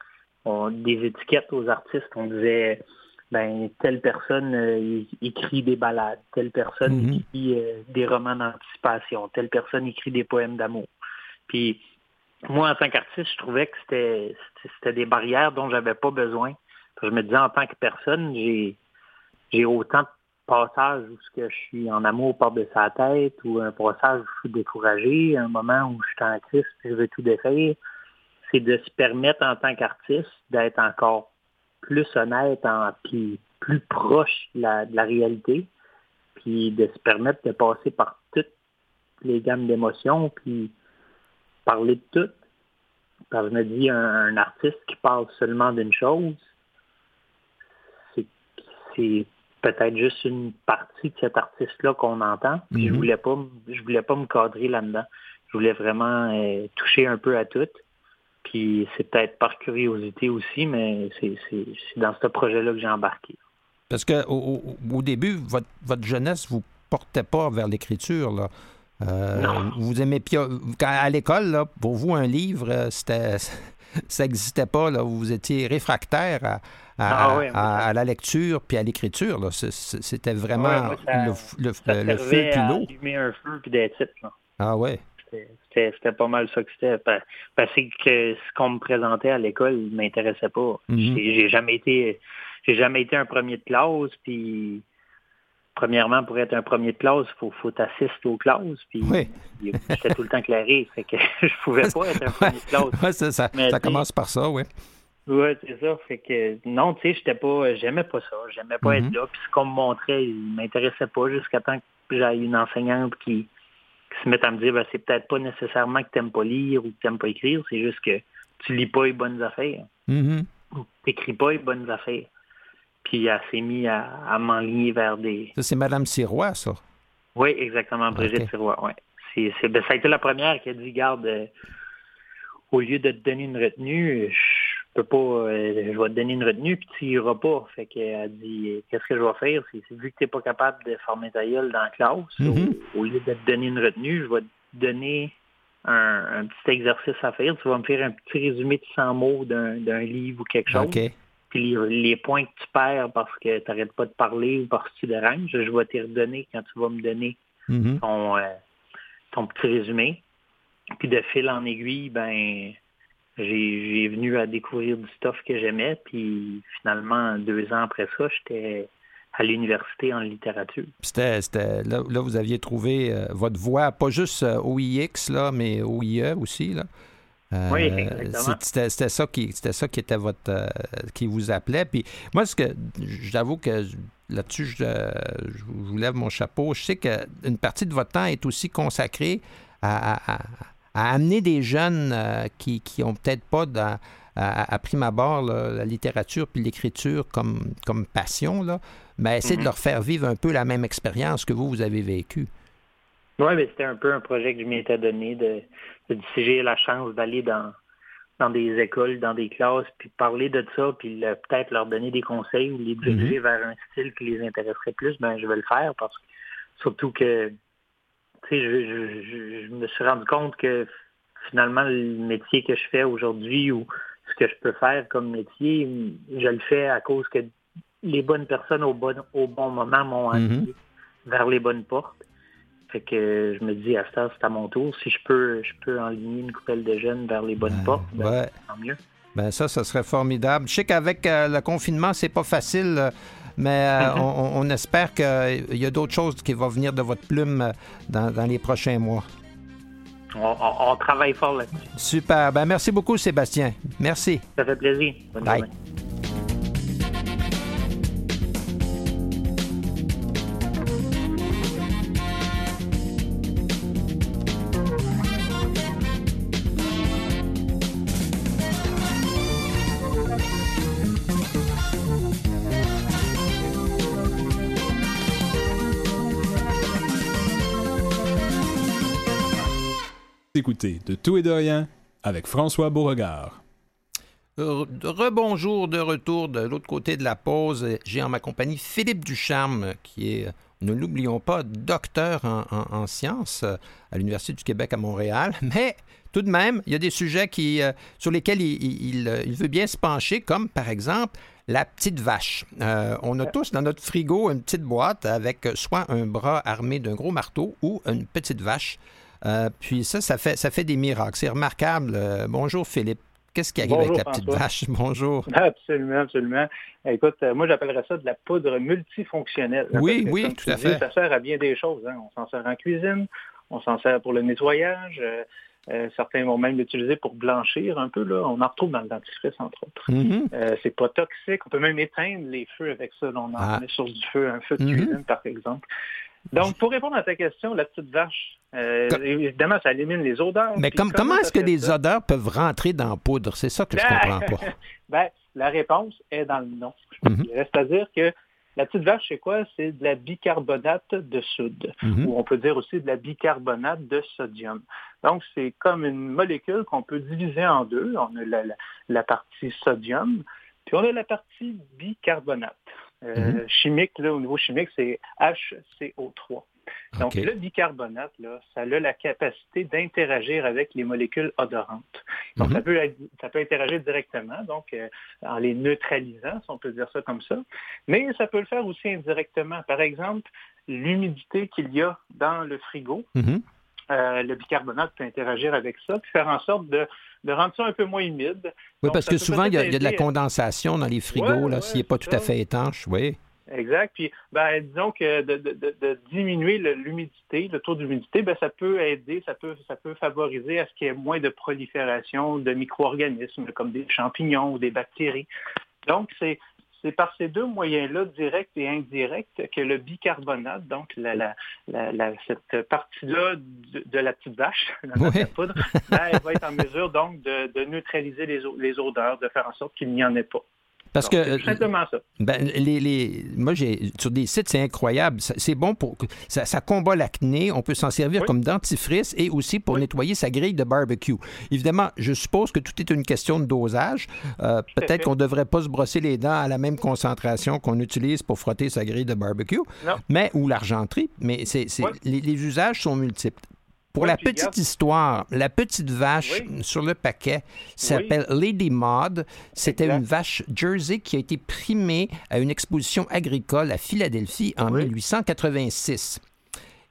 Speaker 4: on- des étiquettes aux artistes. On disait ben telle personne euh, écrit des ballades, telle personne
Speaker 1: Mhm.
Speaker 4: écrit euh, des romans d'anticipation, telle personne écrit des poèmes d'amour. Puis moi, en tant qu'artiste, je trouvais que c'était des barrières dont j'avais pas besoin. Je me disais, en tant que personne, j'ai j'ai autant de passages où je suis en amour par-dessus la tête, ou un passage où je suis découragé, un moment où je suis en crise et je veux tout défaire. C'est de se permettre en tant qu'artiste d'être encore plus honnête, en, puis plus proche de la, de la réalité, puis de se permettre de passer par toutes les gammes d'émotions, puis parler de tout. Parce que je me dis, un, un artiste qui parle seulement d'une chose, c'est peut-être juste une partie de cet artiste-là qu'on entend. Puis je
Speaker 1: Mhm.
Speaker 4: voulais pas, je voulais pas me cadrer là-dedans. Je voulais vraiment euh, toucher un peu à tout. Puis c'est peut-être par curiosité aussi, mais c'est dans ce projet-là que j'ai embarqué.
Speaker 1: Parce que au, au- début, votre, votre jeunesse vous portait pas vers l'écriture. Euh,
Speaker 4: Non.
Speaker 1: vous aimez à l'école, pour vous, un livre, euh, c'était ça n'existait pas. Là. Vous étiez réfractaire à, à-
Speaker 4: Ah
Speaker 1: à- à la lecture puis à l'écriture. C'était vraiment
Speaker 4: ça-
Speaker 1: le, le,
Speaker 4: Ça
Speaker 1: le feu puis l'eau.
Speaker 4: allumer un feu puis d'être titre, là.
Speaker 1: Ah ouais.
Speaker 4: C'était- pas mal ça que c'était. Pa- Parce que ce qu'on me présentait à l'école ne m'intéressait pas.
Speaker 1: Mhm.
Speaker 4: J'ai j'ai jamais été j'ai jamais été un premier de classe, puis premièrement, pour être un premier de classe, il faut, faut t'assister aux classes, puis
Speaker 1: Oui.
Speaker 4: j'étais tout le temps clairé, fait que je pouvais pas être un premier de classe.
Speaker 1: Ouais, ça, ça-
Speaker 4: Mais
Speaker 1: ça
Speaker 4: tu sais-
Speaker 1: commence par ça, oui.
Speaker 4: Ouais, c'est ça. Fait que non, tu sais, j'étais pas, j'aimais pas ça. J'aimais pas
Speaker 1: Mhm.
Speaker 4: être là. Puis ce qu'on me montrait, il m'intéressait pas jusqu'à temps que j'aille une enseignante qui, qui se mette à me dire, ben, c'est peut-être pas nécessairement que t'aimes pas lire ou que t'aimes pas écrire, c'est juste que tu lis pas les bonnes affaires.
Speaker 1: Mhm.
Speaker 4: ou T'écris pas les bonnes affaires. Puis elle s'est mise à, m'enligner vers des.
Speaker 1: Ça, c'est Mme Sirois, ça.
Speaker 4: Oui, exactement, Brigitte Sirois, oui. C'est, ben, ça a été la première qui a dit Garde, euh, au lieu de te donner une retenue, je peux pas, euh, je vais te donner une retenue, puis tu iras pas. Fait qu'elle dit Qu'est-ce que je vais faire? C'est, Vu que tu n'es pas capable de former ta gueule dans la classe,
Speaker 1: Mm-hmm.
Speaker 4: au, lieu de te donner une retenue, je vais te donner un, petit exercice à faire. Tu vas me faire un petit résumé de 100 mots d'un, livre ou quelque chose. Puis les, points que tu perds parce que tu n'arrêtes pas de parler ou parce que tu déranges, je vais te redonner quand tu vas me donner
Speaker 1: Mhm.
Speaker 4: ton, euh, ton petit résumé. Puis de fil en aiguille, ben j'ai, venu à découvrir du stuff que j'aimais. Puis finalement, deux ans après ça, j'étais à l'université en littérature.
Speaker 1: C'était, là, là, vous aviez trouvé euh, votre voie, pas juste euh, au IX, là, mais au IE aussi. Là. Euh,
Speaker 4: Oui, exactement.
Speaker 1: C'était, c'était ça qui c'était ça qui était votre euh, qui vous appelait. Puis moi, ce que j'avoue que là-dessus, je, je vous lève mon chapeau. Je sais qu'une partie de votre temps est aussi consacrée à, à- à- à amener des jeunes euh, qui qui ont peut-être pas dans- à, à prime abord là, la littérature puis l'écriture comme, comme passion, là, mais essayer de
Speaker 4: Mhm.
Speaker 1: leur faire vivre un peu la même expérience que vous, vous avez vécue.
Speaker 4: Oui, mais c'était un peu un projet que je m'étais donné de, de si j'ai la chance d'aller dans, dans des écoles, dans des classes, puis parler de ça, puis le- peut-être leur donner des conseils ou les diriger vers un style qui les intéresserait plus, ben je vais le faire parce que surtout que je, je, me suis rendu compte que finalement le métier que je fais aujourd'hui ou ce que je peux faire comme métier, je le fais à cause que les bonnes personnes au bon au bon moment m'ont amené vers les bonnes portes. Fait que je me dis à ça, c'est à mon tour. Si je peux, je peux enligner une coupelle de jeunes vers les bonnes portes, ben,
Speaker 1: Ouais.
Speaker 4: tant mieux.
Speaker 1: Ben ça, ça serait formidable. Je sais qu'avec euh, le confinement, c'est pas facile, euh, mais euh, on, on espère qu'il y a d'autres choses qui vont venir de votre plume euh, dans, dans les prochains mois.
Speaker 4: On, on- on travaille fort là-dessus.
Speaker 1: Super. Ben merci beaucoup, Sébastien. Merci.
Speaker 4: Ça fait plaisir. Bonne
Speaker 1: Bye.
Speaker 4: journée.
Speaker 5: Écoutez de tout et de rien avec François Beauregard.
Speaker 1: Re- Rebonjour de retour de l'autre côté de la pause. J'ai en ma compagnie Philippe Ducharme, qui est, ne l'oublions pas, docteur en, en- en sciences euh, à l'Université du Québec à Montréal. Mais tout de même, il y a des sujets euh, sur lesquels euh, il veut bien se pencher, comme par exemple la petite vache. Euh, on a tous dans notre frigo une petite boîte avec soit un bras armé d'un gros marteau ou une petite vache. Euh, puis ça, ça fait, ça fait des miracles. C'est remarquable. Euh, bonjour Philippe. Qu'est-ce qui arrive
Speaker 6: Bonjour,
Speaker 1: avec la petite
Speaker 6: François.
Speaker 1: vache? Bonjour.
Speaker 6: Absolument, absolument. Écoute, euh, moi j'appellerais ça de la poudre multifonctionnelle.
Speaker 1: Oui, oui, tout à
Speaker 6: dis,
Speaker 1: fait.
Speaker 6: Ça sert à bien des choses. hein. On s'en sert en cuisine, on s'en sert pour le nettoyage. euh, euh, certains vont même l'utiliser pour blanchir un peu. Là. On en retrouve dans le dentifrice, entre autres.
Speaker 1: Mhm.
Speaker 6: Euh, c'est pas toxique. On peut même éteindre les feux avec ça. Là, on en
Speaker 1: Ah.
Speaker 6: met sur du feu, un feu de
Speaker 1: Mhm.
Speaker 6: cuisine, par exemple. Donc, pour répondre à ta question, la petite vache, euh, évidemment, ça élimine les odeurs.
Speaker 1: Mais comme, comment est-ce que
Speaker 6: ça?
Speaker 1: odeurs peuvent rentrer dans la poudre? C'est ça que je comprends pas.
Speaker 6: ben, la réponse est dans le nom.
Speaker 1: Mhm.
Speaker 6: C'est-à-dire que la petite vache, c'est quoi? C'est de la bicarbonate de soude,
Speaker 1: Mhm.
Speaker 6: ou on peut dire aussi de la bicarbonate de sodium. Donc, c'est comme une molécule qu'on peut diviser en deux. On a la, la- la partie sodium, puis on a la partie bicarbonate. Euh,
Speaker 1: Mhm.
Speaker 6: Chimique, là, au niveau chimique, c'est HCO3. Donc, le bicarbonate, là, ça a la capacité d'interagir avec les molécules odorantes. Donc,
Speaker 1: Mhm.
Speaker 6: ça, peut, être- ça peut interagir directement, donc euh, en les neutralisant, si on peut dire ça comme ça. Mais ça peut le faire aussi indirectement. Par exemple, l'humidité qu'il y a dans le frigo,
Speaker 1: Mhm.
Speaker 6: euh, le bicarbonate peut interagir avec ça, puis faire en sorte de, de rendre ça un peu moins humide.
Speaker 1: Oui, parce que souvent, il y, a, il y a de la condensation dans les frigos,
Speaker 6: Ouais,
Speaker 1: là,
Speaker 6: ouais,
Speaker 1: s'il n'est pas tout à fait étanche, oui.
Speaker 6: Exact. Puis, ben, disons que de, de- diminuer l'humidité, le taux d'humidité, ben, ça peut aider, ça peut, ça peut favoriser à ce qu'il y ait moins de prolifération de micro-organismes comme des champignons ou des bactéries. Donc, c'est c'est par ces deux moyens-là, directs et indirects, que le bicarbonate, donc la, la- la- la- cette partie-là de, de la petite vache,
Speaker 1: Oui.
Speaker 6: la poudre, ben, elle va être en mesure donc de, de neutraliser les odeurs, de faire en sorte qu'il n'y en ait pas.
Speaker 1: Parce que.
Speaker 6: C'est tout simplement ça.
Speaker 1: Ben, les, les, moi, j'ai sur des sites, c'est incroyable. C'est bon pour. Ça, ça combat l'acné. On peut s'en servir
Speaker 6: Oui.
Speaker 1: comme dentifrice et aussi pour
Speaker 6: Oui.
Speaker 1: nettoyer sa grille de barbecue. Évidemment, je suppose que tout est une question de dosage. Euh, Peut-être qu'on ne devrait pas se brosser les dents à la même concentration qu'on utilise pour frotter sa grille de barbecue,
Speaker 6: Non.
Speaker 1: mais ou l'argenterie. Mais c'est, c'est-
Speaker 6: Oui.
Speaker 1: les, les usages sont multiples. Pour
Speaker 6: Oui,
Speaker 1: la petite
Speaker 6: regarde-
Speaker 1: histoire, la petite vache
Speaker 6: Oui.
Speaker 1: sur le paquet s'appelle Lady Maud. C'était une vache Jersey qui a été primée à une exposition agricole à Philadelphie en
Speaker 6: Oui.
Speaker 1: 1886.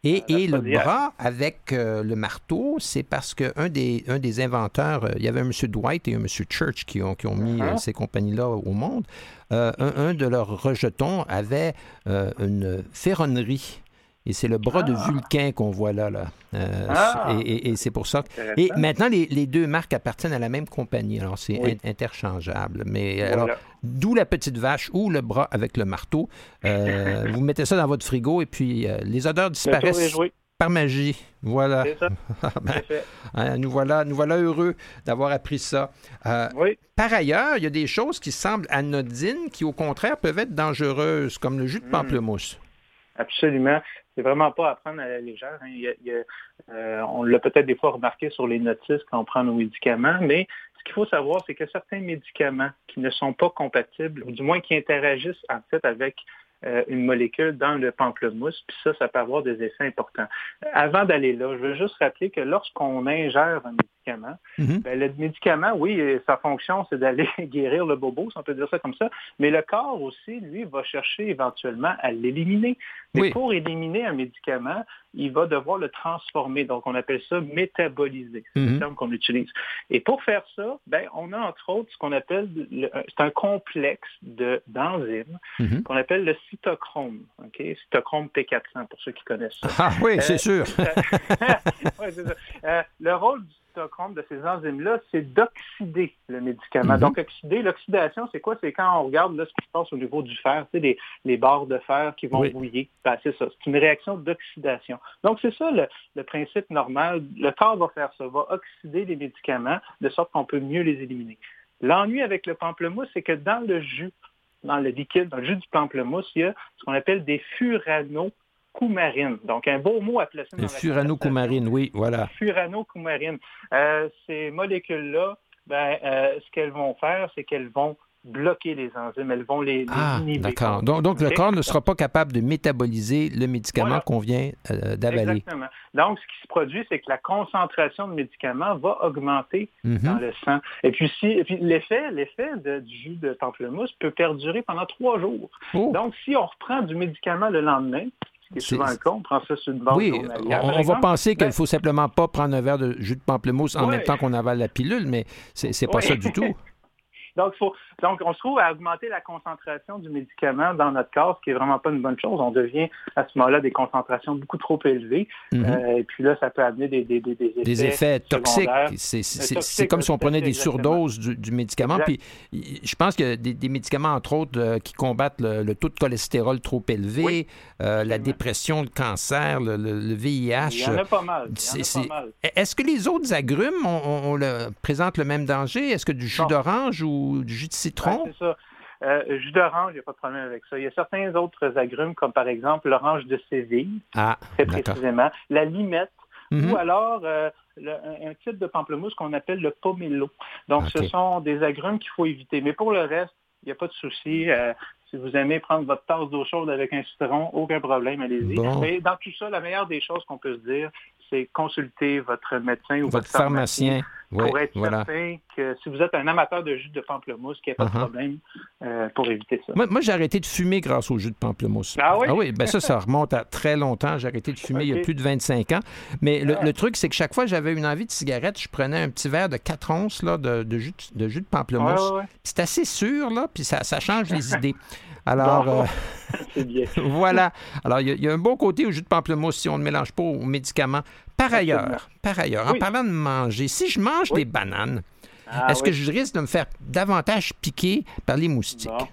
Speaker 1: Et,
Speaker 6: Ah,
Speaker 1: et le bras avec euh, le marteau, c'est parce qu'un des, un des inventeurs, euh, il y avait un monsieur Dwight et un monsieur Church qui ont, qui ont mis
Speaker 6: Uh-huh.
Speaker 1: euh, ces compagnies-là au monde. Un, un de leurs rejetons avait une ferronnerie. Et c'est le bras de Vulcain qu'on voit là. là. Euh,
Speaker 6: Ah.
Speaker 1: et et- et c'est pour ça. que-. Et maintenant, les, les deux marques appartiennent à la même compagnie. Alors, c'est
Speaker 6: Oui.
Speaker 1: in- interchangeable. Mais
Speaker 6: Voilà.
Speaker 1: alors, d'où la petite vache ou le bras avec le marteau. Euh, vous mettez ça dans votre frigo et puis euh, les odeurs disparaissent par magie. Voilà.
Speaker 6: C'est ça.
Speaker 1: Ben,
Speaker 6: C'est fait.
Speaker 1: hein, nous, voilà nous voilà heureux d'avoir appris ça. Euh,
Speaker 6: Oui.
Speaker 1: par ailleurs, il y a des choses qui semblent anodines qui, au contraire, peuvent être dangereuses, comme le jus de
Speaker 6: Mm.
Speaker 1: pamplemousse.
Speaker 6: Absolument. C'est vraiment pas à prendre à la légère. hein. Il y a- il y a, euh, on l'a peut-être des fois remarqué sur les notices quand on prend nos médicaments, mais ce qu'il faut savoir, c'est que certains médicaments qui ne sont pas compatibles, ou du moins qui interagissent en fait avec euh, une molécule dans le pamplemousse, puis ça, ça peut avoir des effets importants. Avant d'aller là, je veux juste rappeler que lorsqu'on ingère un médicament,
Speaker 1: Mhm.
Speaker 6: ben, le médicament, oui, euh, sa fonction, c'est d'aller guérir le bobo, si on peut dire ça comme ça, mais le corps aussi, lui, va chercher éventuellement à l'éliminer. Mais
Speaker 1: Oui.
Speaker 6: pour éliminer un médicament, il va devoir le transformer. Donc, on appelle ça métaboliser. C'est
Speaker 1: Mhm.
Speaker 6: le terme qu'on utilise. Et pour faire ça, ben, on a entre autres ce qu'on appelle, le- c'est un complexe de- d'enzymes
Speaker 1: Mhm.
Speaker 6: qu'on appelle le cytochrome. OK? Cytochrome P400, pour ceux qui connaissent ça.
Speaker 1: Ah oui, c'est
Speaker 6: Euh,
Speaker 1: sûr.
Speaker 6: Ouais, c'est ça. Euh, le rôle du de ces enzymes-là, c'est d'oxyder le médicament.
Speaker 1: Mhm.
Speaker 6: Donc, oxyder, l'oxydation, c'est quoi? C'est quand on regarde là, ce qui se passe au niveau du fer, tu sais, les, les barres de fer qui vont
Speaker 1: Oui.
Speaker 6: bouillir. Ben, c'est ça. C'est une réaction d'oxydation. Donc, c'est ça le, le principe normal. Le corps va faire ça, va oxyder les médicaments de sorte qu'on peut mieux les éliminer. L'ennui avec le pamplemousse, c'est que dans le jus, dans le liquide, dans le jus du pamplemousse, il y a ce qu'on appelle des furanocoumarines. Donc, un beau mot à placer dans
Speaker 1: Le
Speaker 6: la
Speaker 1: furanocoumarine, oui, voilà.
Speaker 6: furanocoumarines. Euh, ces molécules-là, ben, euh, ce qu'elles vont faire, c'est qu'elles vont bloquer les enzymes, elles vont les, les
Speaker 1: Ah,
Speaker 6: inhiber.
Speaker 1: d'accord. Donc, donc le corps ne sera pas capable de métaboliser le médicament
Speaker 6: Voilà.
Speaker 1: qu'on vient euh, d'avaler.
Speaker 6: Exactement. Donc, ce qui se produit, c'est que la concentration de médicaments va augmenter
Speaker 1: Mhm.
Speaker 6: dans le sang. Et puis, si, puis l'effet, l'effet du jus de pamplemousse peut perdurer pendant trois jours.
Speaker 1: Oh.
Speaker 6: Donc, si on reprend du médicament le lendemain, qui est
Speaker 1: C'est-
Speaker 6: souvent le cas, on prend ça sur une base
Speaker 1: Oui, on, va penser qu'il
Speaker 6: ben,
Speaker 1: faut simplement pas prendre un verre de jus de pamplemousse en
Speaker 6: Ouais.
Speaker 1: même temps qu'on avale la pilule, mais c'est c'est pas
Speaker 6: Ouais.
Speaker 1: ça du tout.
Speaker 6: Donc, faut, donc, on se trouve à augmenter la concentration du médicament dans notre corps, ce qui est vraiment pas une bonne chose. On devient à ce moment-là des concentrations beaucoup trop élevées.
Speaker 1: Mhm.
Speaker 6: Euh, et puis là, ça peut amener des, des, des, des effets,
Speaker 1: Des effets toxiques.
Speaker 6: secondaires.
Speaker 1: C'est c'est-
Speaker 6: toxiques,
Speaker 1: c'est comme si on prenait des surdoses du, du médicament.
Speaker 6: Exact.
Speaker 1: Puis je pense a des, médicaments, entre autres, euh, qui combattent le, le taux de cholestérol trop élevé,
Speaker 6: Oui,
Speaker 1: euh, la dépression, le cancer, le, le- le VIH.
Speaker 6: Il y en a pas mal.
Speaker 1: Est-ce que les autres agrumes on, on- on le, présentent le même danger? Est-ce que du jus d'orange ou du jus de
Speaker 6: Ben,
Speaker 1: citron?
Speaker 6: c'est ça. Euh, jus d'orange, il n'y a pas de problème avec ça. Il y a certains autres agrumes, comme par exemple l'orange de Séville,
Speaker 1: ah,
Speaker 6: très précisément, la limette,
Speaker 1: Mhm.
Speaker 6: ou alors euh, le- un, type de pamplemousse qu'on appelle le pomelo. Donc, ce sont des agrumes qu'il faut éviter. Mais pour le reste, il n'y a pas de souci. Euh, si vous aimez prendre votre tasse d'eau chaude avec un citron, aucun problème, allez-y.
Speaker 1: Bon.
Speaker 6: Mais dans tout ça, la meilleure des choses qu'on peut se dire, c'est consulter votre médecin ou
Speaker 1: Votre
Speaker 6: votre, pharmacien
Speaker 1: pharmacien. Oui,
Speaker 6: pour être
Speaker 1: voilà.
Speaker 6: certain que si vous êtes un amateur de jus de pamplemousse, qu'il n'y a pas
Speaker 1: Uh-huh.
Speaker 6: de problème euh, pour éviter ça.
Speaker 1: Moi, moi, j'ai arrêté de fumer grâce au jus de pamplemousse.
Speaker 6: Ah oui?
Speaker 1: ben ça, ça remonte à très longtemps. J'ai arrêté de fumer il y a plus de 25 ans. Mais le,
Speaker 6: Ah.
Speaker 1: le truc, c'est que chaque fois que j'avais une envie de cigarette, je prenais un petit verre de 4 onces là, de, de jus, de, de jus de pamplemousse.
Speaker 6: Ouais, ouais.
Speaker 1: C'est assez sûr, là, puis ça, ça change les idées. Alors,
Speaker 6: Bon.
Speaker 1: euh,
Speaker 6: bien.
Speaker 1: voilà. Alors, il y, y a un bon côté au jus de pamplemousse si on ne mélange pas aux médicaments. Par ailleurs, par ailleurs, en parlant de manger, si je mange
Speaker 6: Oui.
Speaker 1: des bananes,
Speaker 6: Ah,
Speaker 1: est-ce
Speaker 6: oui.
Speaker 1: que je risque de me faire davantage piquer par les moustiques?
Speaker 6: Bon.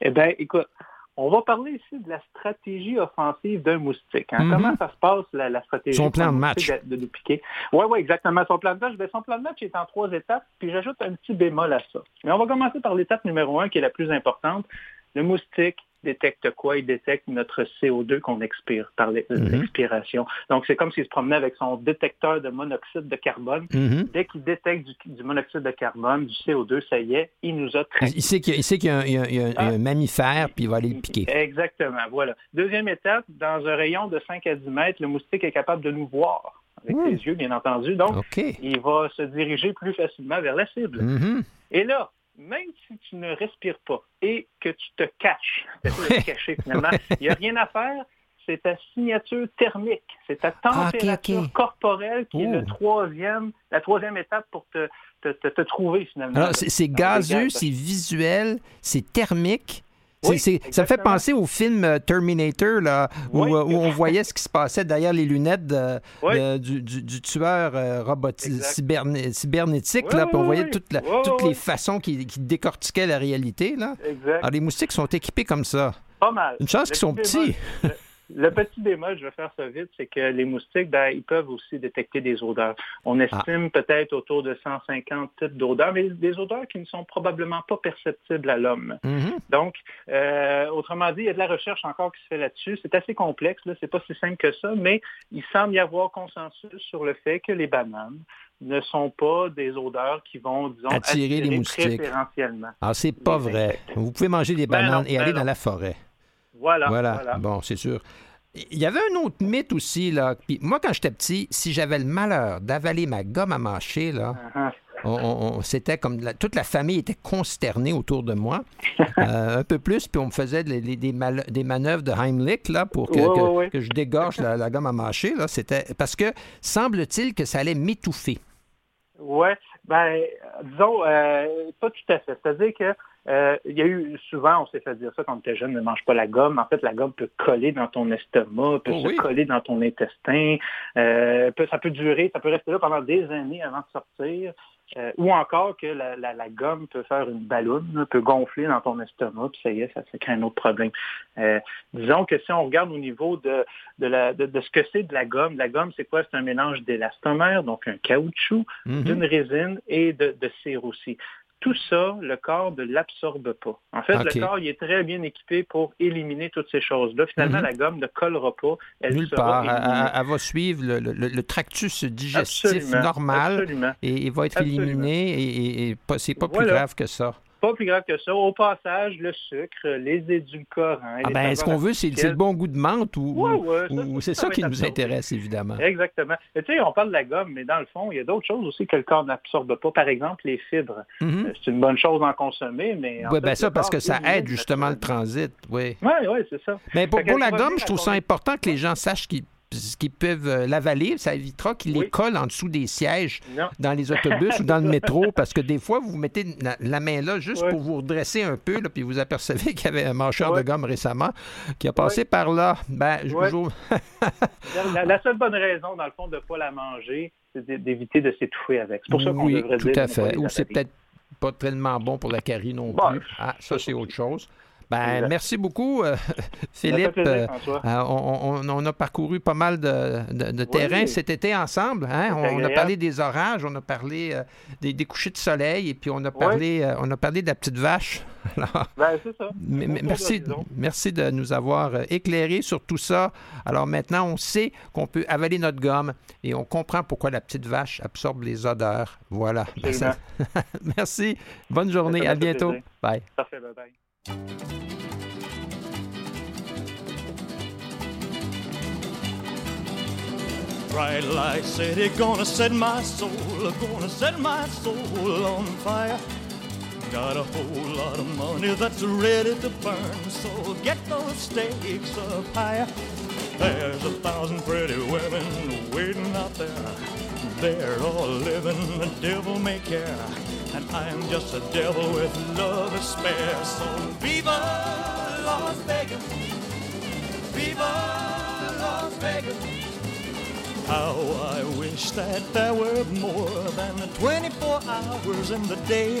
Speaker 6: Eh bien, écoute, On va parler ici de la stratégie offensive d'un moustique. Hein.
Speaker 1: Mhm.
Speaker 6: Comment ça se passe, la, la stratégie
Speaker 1: Son plan de match.
Speaker 6: De, piquer? Oui, oui, exactement. Son plan de match, ben, son plan de match est en trois étapes, puis j'ajoute un petit bémol à ça. Mais on va commencer par l'étape numéro un, qui est la plus importante. Le moustique détecte quoi? Il détecte notre CO2 qu'on expire par l'e-
Speaker 1: Mhm.
Speaker 6: l'expiration. Donc, c'est comme s'il se promenait avec son détecteur de monoxyde de carbone.
Speaker 1: Mhm.
Speaker 6: Dès qu'il détecte du, du monoxyde de carbone, du CO2, ça y est, il nous a traqué.
Speaker 1: Il sait qu'il y a, y un, il y a- il y a un-
Speaker 6: Ah.
Speaker 1: un mammifère, puis il va aller le piquer.
Speaker 6: Exactement, voilà. Deuxième étape, dans un rayon de 5 à 10 mètres, le moustique est capable de nous voir avec
Speaker 1: Mmh.
Speaker 6: ses yeux, bien entendu. Donc, il va se diriger plus facilement vers la cible.
Speaker 1: Mhm.
Speaker 6: Et là, même si tu ne respires pas et que tu te caches, c'est de te cacher finalement, il n'y a rien à faire. C'est ta signature thermique, c'est ta
Speaker 1: Ah,
Speaker 6: température corporelle qui est
Speaker 1: Oh.
Speaker 6: le troisième, la troisième étape pour te, te, te- te trouver finalement.
Speaker 1: Alors, c'est gazeux,
Speaker 6: gaz.
Speaker 1: c'est visuel, c'est thermique.
Speaker 6: Oui,
Speaker 1: ça me fait penser au film euh, Terminator, là, où,
Speaker 6: Oui.
Speaker 1: euh, où on voyait ce qui se passait derrière les lunettes de-
Speaker 6: Oui.
Speaker 1: de- du, du- du tueur euh, cyberné- cybernétique. Là, puis on voyait toute la- toutes les façons qui, qui décortiquaient la réalité. Là.
Speaker 6: Exact.
Speaker 1: Alors, les moustiques sont équipés comme ça.
Speaker 6: Pas mal.
Speaker 1: Une chance qu'ils sont
Speaker 6: petit
Speaker 1: petits.
Speaker 6: Le, petit bémol, je vais faire ça vite, c'est que les moustiques, ben, ils peuvent aussi détecter des odeurs. On
Speaker 1: Ah.
Speaker 6: estime peut-être autour de 150 types d'odeurs, mais des odeurs qui ne sont probablement pas perceptibles à l'homme.
Speaker 1: Mhm.
Speaker 6: Donc, euh, autrement dit, il y a de la recherche encore qui se fait là-dessus. C'est assez complexe, là, c'est pas si simple que ça, mais il semble y avoir consensus sur le fait que les bananes ne sont pas des odeurs qui vont, disons,
Speaker 1: Attirer les moustiques.
Speaker 6: préférentiellement.
Speaker 1: Alors, c'est pas vrai. Vous pouvez manger des
Speaker 6: Ben
Speaker 1: bananes
Speaker 6: non,
Speaker 1: et
Speaker 6: ben
Speaker 1: aller
Speaker 6: non.
Speaker 1: dans la forêt.
Speaker 6: Voilà.
Speaker 1: Voilà.
Speaker 6: voilà.
Speaker 1: Bon, c'est sûr. Il y avait un autre mythe aussi, là. Puis moi, quand j'étais petit, si j'avais le malheur d'avaler ma gomme à mâcher, là,
Speaker 6: Uh-huh.
Speaker 1: on- on- on- c'était comme la- toute la famille était consternée autour de moi, euh, un peu plus, puis on me faisait des, des- des mal- des manœuvres de Heimlich là pour que,
Speaker 6: Ouais,
Speaker 1: que-
Speaker 6: ouais, ouais.
Speaker 1: que je dégorge la, la gomme à mâcher. Là, c'était parce que semble-t-il que ça allait m'étouffer.
Speaker 6: Oui, ben, disons, euh, pas tout à fait. C'est-à-dire que euh, il y a eu souvent, on s'est fait dire ça quand on était jeune, ne mange pas la gomme. En fait, la gomme peut coller dans ton estomac, peut
Speaker 1: Oh
Speaker 6: se
Speaker 1: oui.
Speaker 6: coller dans ton intestin. Euh, peut- ça peut durer, ça peut rester là pendant des années avant de sortir. Euh, ou encore que la, la- la gomme peut faire une balloune, peut gonfler dans ton estomac, puis ça y est, ça, ça crée un autre problème. Euh, disons que si on regarde au niveau de, de, la, de, de ce que c'est de la gomme, la gomme, c'est quoi? C'est un mélange d'élastomère, donc un caoutchouc,
Speaker 1: Mhm.
Speaker 6: d'une résine et de, de cire aussi. Tout ça, le corps ne l'absorbe pas. En fait, le corps il est très bien équipé pour éliminer toutes ces choses-là. Finalement,
Speaker 1: Mhm.
Speaker 6: la gomme ne collera pas. Elle
Speaker 1: Nulle part. Elle,
Speaker 6: éliminée.
Speaker 1: va suivre le, le- le tractus digestif
Speaker 6: Absolument,
Speaker 1: normal
Speaker 6: absolument.
Speaker 1: et il va être
Speaker 6: Absolument.
Speaker 1: éliminé et, et- et pas- c'est pas plus grave que ça.
Speaker 6: Pas plus grave que ça. Au passage, le sucre, les édulcorants.
Speaker 1: Ah ben, ce qu'on veut, c'est le bon goût de menthe ou,
Speaker 6: Ouais, ouais,
Speaker 1: c'est
Speaker 6: ça
Speaker 1: qui nous intéresse, évidemment.
Speaker 6: Exactement. Tu sais, on parle de la gomme, mais dans le fond, il y a d'autres choses aussi que le corps n'absorbe pas. Par exemple, les fibres.
Speaker 1: Mhm.
Speaker 6: Euh, C'est une bonne chose d'en consommer, mais...
Speaker 1: Oui, ben ça, parce que ça aide justement le transit, oui.
Speaker 6: Oui, oui, c'est ça.
Speaker 1: Mais pour,
Speaker 6: Fait que
Speaker 1: pour la gomme, je trouve ça important que les gens sachent qu'ils qu'ils peuvent euh, l'avaler. Ça évitera qu'ils les
Speaker 6: Oui.
Speaker 1: collent en dessous des sièges
Speaker 6: Non.
Speaker 1: dans les autobus ou dans le métro, parce que des fois, vous mettez la, la main là juste pour vous redresser un peu, là, puis vous apercevez qu'il y avait un mâcheur
Speaker 6: Ouais.
Speaker 1: de gomme récemment qui a passé par là. Ben, je- je-
Speaker 6: La, la- seule bonne raison, dans le fond, de ne pas la manger, c'est d'é- d'éviter de s'étouffer avec. C'est pour ça qu'on
Speaker 1: oui,
Speaker 6: devrait
Speaker 1: tout
Speaker 6: dire de
Speaker 1: à fait. Ou c'est peut-être pas tellement bon pour la carie non
Speaker 6: Bon,
Speaker 1: plus. Ah, ça, c'est autre chose. Ben, merci beaucoup, euh, Philippe.
Speaker 6: plaisir,
Speaker 1: Euh, euh, on, on- on a parcouru pas mal de, de, de terrain cet été ensemble. hein. On, a parlé des orages, on a parlé euh, des, des couchers de soleil et puis on a parlé, on a parlé de la petite vache. Alors,
Speaker 6: Ben, c'est ça.
Speaker 1: merci, merci de nous avoir éclairés sur tout ça. Alors maintenant, on sait qu'on peut avaler notre gomme et on comprend pourquoi la petite vache absorbe les odeurs. Voilà. Merci. Bonne journée. À bientôt.
Speaker 6: plaisir.
Speaker 1: Bye.
Speaker 6: Parfait, bye-bye.
Speaker 7: Bright light city, gonna set my soul, gonna set my soul on fire. Got a whole lot of money that's ready to burn, so get those stakes up higher. There's a thousand pretty women waiting out there. They're all living the devil may care, and I'm just a devil with love to spare. So viva Las Vegas, viva Las Vegas. How I wish that there were more than 24 hours in the day.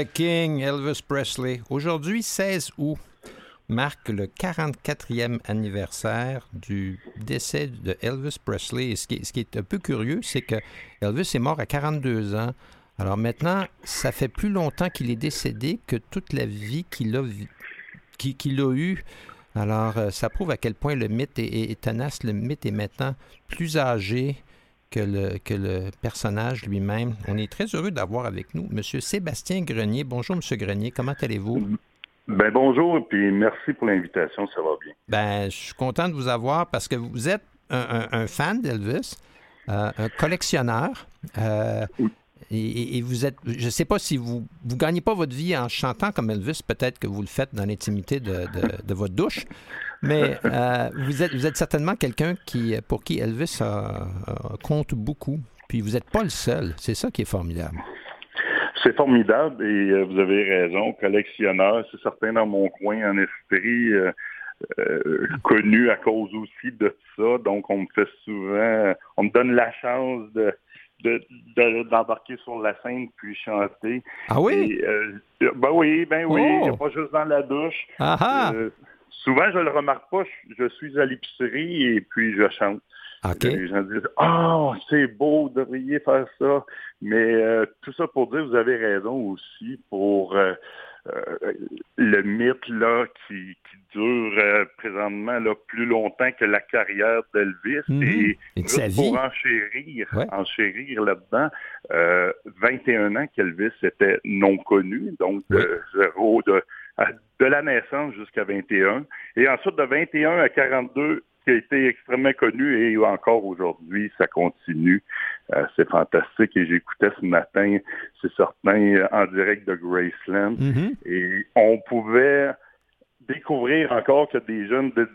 Speaker 1: le King, Elvis Presley. Aujourd'hui, 16 août, marque le 44e anniversaire du décès de Elvis Presley. Ce qui est, un peu curieux, c'est que Elvis est mort à 42 ans. Alors maintenant, ça fait plus longtemps qu'il est décédé que toute la vie qu'il a, eue. Alors, euh, ça prouve à quel point le mythe est, est- est tenace. Le mythe est maintenant plus âgé que le, que le personnage lui-même. On est très heureux d'avoir avec nous M. Sébastien Grenier. Bonjour, M. Grenier. Comment allez-vous?
Speaker 8: Ben bonjour et puis merci pour l'invitation, ça va bien.
Speaker 1: Ben, je suis content de vous avoir parce que vous êtes un, un- un fan d'Elvis, euh, un collectionneur. euh, et, et- vous êtes, je ne sais pas si vous vous gagnez pas votre vie en chantant comme Elvis, peut-être que vous le faites dans l'intimité de, votre douche, mais euh, vous êtes vous êtes certainement quelqu'un qui pour qui Elvis compte beaucoup. Puis vous n'êtes pas le seul, c'est ça qui est formidable.
Speaker 8: C'est formidable et euh, vous avez raison. Collectionneur, c'est certain dans mon coin en esprit. Euh, connu à cause aussi de ça. Donc, on me fait souvent, on me donne la chance de d'embarquer sur la scène puis chanter.
Speaker 1: Ah oui?
Speaker 8: ben oui, ben oui, oh! pas juste dans la douche.
Speaker 1: Ah ah!
Speaker 8: souvent, je le remarque pas. Je, suis à l'épicerie et puis je chante.
Speaker 1: Les
Speaker 8: gens disent Oh, c'est beau, vous devriez faire ça. Mais tout ça pour dire, vous avez raison aussi pour euh, le mythe là qui, dure euh, présentement là, plus longtemps que la carrière d'Elvis
Speaker 1: mhm.
Speaker 8: et,
Speaker 1: pour
Speaker 8: enchérir, enchérir là-dedans, 21 euh, ans qu'Elvis était non connu, donc de zéro de, de la naissance jusqu'à 21. Et ensuite de 21 à 42, qui a été extrêmement connu et encore aujourd'hui, ça continue. Euh, c'est fantastique et j'écoutais ce matin, c'est certain, en direct de Graceland
Speaker 1: mm-hmm.
Speaker 8: et on pouvait découvrir encore que des jeunes de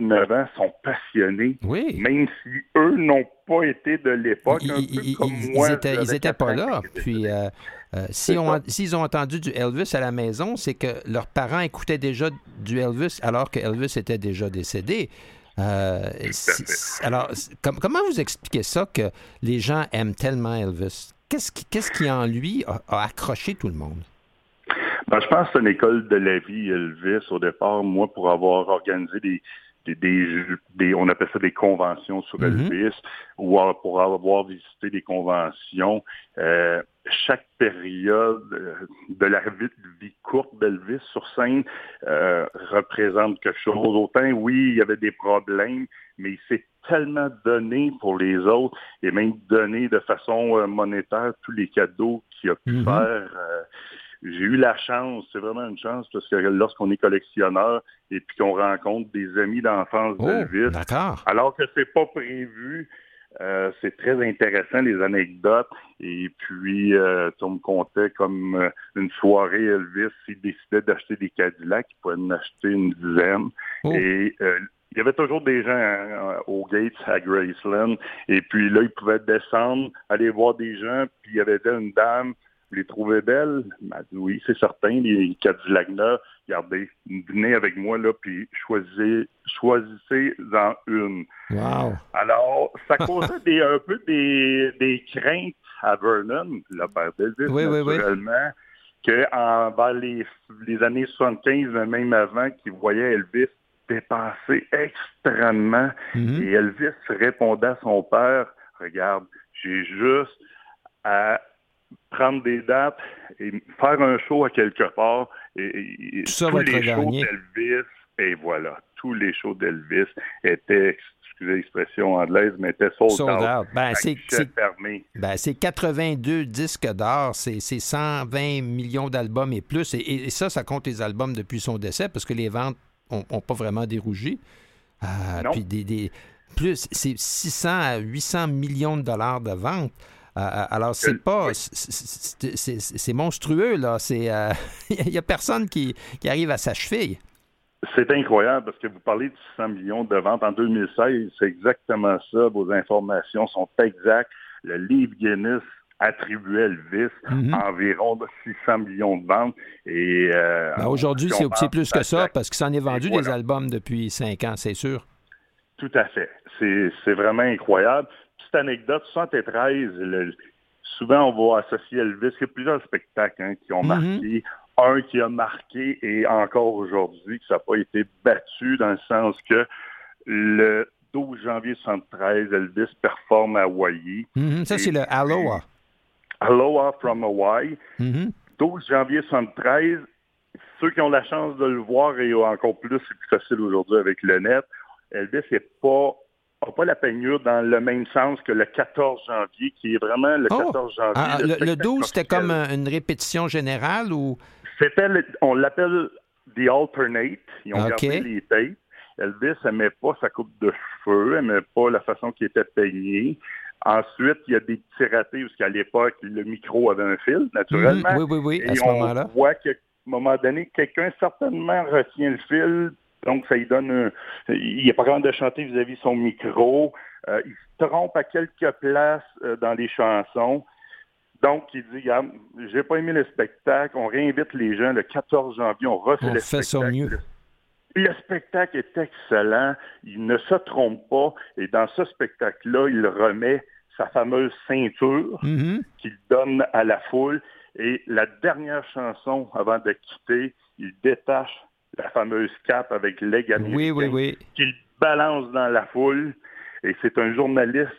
Speaker 8: 18-19 ans sont passionnés,
Speaker 1: oui.
Speaker 8: même si eux n'ont pas été de l'époque, un peu comme moi.
Speaker 1: Ils étaient, pas là. Puis, euh, euh, s'ils ont, entendu du Elvis à la maison, c'est que leurs parents écoutaient déjà du Elvis alors que Elvis était déjà décédé. Euh, alors, comment vous expliquez ça que les gens aiment tellement Elvis? Qu'est-ce qui, qui en lui a, accroché tout le monde?
Speaker 8: Ben, je pense que c'est une école de la vie, Elvis, au départ, moi, pour avoir organisé des, des, on appelle ça des conventions sur mm-hmm. Elvis, ou pour avoir visité des conventions. Euh, chaque période euh, de la vie, courte d'Elvis sur scène euh, représente quelque chose. Autant, oui, il y avait des problèmes, mais il s'est tellement donné pour les autres et même donné de façon monétaire tous les cadeaux qu'il a pu
Speaker 1: mm-hmm.
Speaker 8: faire j'ai eu la chance, c'est vraiment une chance, parce que lorsqu'on est collectionneur et puis qu'on rencontre des amis d'enfance
Speaker 1: oh,
Speaker 8: d'Elvis, alors que c'est pas prévu, euh, c'est très intéressant les anecdotes. Et puis, euh, on me comptait comme euh, une soirée Elvis, il décidait d'acheter des Cadillacs, il pouvait en acheter une dizaine.
Speaker 1: Oh.
Speaker 8: Et il y avait toujours des gens hein, au Gates à Graceland. Et puis là, ils pouvaient descendre, aller voir des gens, puis il y avait une dame vous les trouvez belles? m'a dit oui, c'est certain, les Cadillac regardez, venez avec moi là, puis choisissez, choisissez-en une.
Speaker 1: Wow.
Speaker 8: Alors, ça causait des, un peu des, des craintes à Vernon, le père d'Elvis,
Speaker 1: oui,
Speaker 8: naturellement, oui, vers les, les années 75, même avant, qu'il voyait Elvis dépenser extrêmement.
Speaker 1: Mm-hmm.
Speaker 8: Et Elvis répondait à son père, regarde, j'ai juste à prendre des dates et faire un show à quelque part. Et,
Speaker 1: Tout ça
Speaker 8: tous
Speaker 1: va
Speaker 8: les shows d'Elvis, et voilà, tous les shows d'Elvis étaient, excusez l'expression anglaise, mais étaient sold,
Speaker 1: sold out. Ben, c'est. Ben, c'est 82 disques d'or, c'est, 120 millions d'albums et plus. Et, ça, ça compte les albums depuis son décès parce que les ventes n'ont pas vraiment dérougi. Euh, puis des, des, plus, c'est 600 à 800 millions de dollars de ventes. Euh, euh, alors, c'est pas. C'est monstrueux, là. Il euh, n'y a personne qui, arrive à sa cheville.
Speaker 8: C'est incroyable parce que vous parlez de 600 millions de ventes en 2016. C'est exactement ça. Vos informations sont exactes. Le livre Guinness attribuait Elvis
Speaker 1: mm-hmm.
Speaker 8: environ 600 millions de ventes. Et
Speaker 1: ben, aujourd'hui, c'est plus que ça parce qu'il s'en est vendu des albums depuis cinq ans, c'est sûr.
Speaker 8: Tout à fait. C'est vraiment incroyable petite anecdote, 73, souvent on va associer Elvis, il y a plusieurs spectacles hein, qui ont
Speaker 1: mhm.
Speaker 8: marqué. Un qui a marqué et encore aujourd'hui, que ça n'a pas été battu dans le sens que le 12 janvier 73, Elvis performe à Hawaii.
Speaker 1: Mhm, ça, c'est le Aloha.
Speaker 8: Aloha from Hawaii. 12
Speaker 1: mhm.
Speaker 8: janvier 73, ceux qui ont la chance de le voir, et encore plus, c'est plus facile aujourd'hui avec le net, Elvis n'est pas n'a pas la peignure dans le même sens que le 14 janvier, qui est vraiment le 14 janvier.
Speaker 1: Ah, le, 12, c'était comme une répétition générale ou?
Speaker 8: C'était, on l'appelle The Alternate. Ils ont gardé les tapes. Elvis n'aimait pas sa coupe de cheveux, n'aimait pas la façon qu'il était peigné. Ensuite, il y a des petits ratés, parce qu'à l'époque, le micro avait un fil, naturellement.
Speaker 1: oui, oui, oui,
Speaker 8: à ce moment-là. On voit qu'à un moment donné, quelqu'un certainement retient le fil, donc, ça lui donne Il n'est pas capable de chanter vis-à-vis son micro. Euh, il se trompe à quelques places euh, dans les chansons. Donc, il dit, regarde, j'ai pas aimé le spectacle, on réinvite les gens le 14 janvier, on refait
Speaker 1: On
Speaker 8: le
Speaker 1: fait
Speaker 8: spectacle.
Speaker 1: mieux.
Speaker 8: Le spectacle est excellent, il ne se trompe pas, et dans ce spectacle-là, il remet sa fameuse ceinture
Speaker 1: Mhm.
Speaker 8: qu'il donne à la foule, et la dernière chanson, avant de quitter, il détache la fameuse cape avec l'aigle américain
Speaker 1: Oui, oui, oui.
Speaker 8: qu'il balance dans la foule, et c'est un journaliste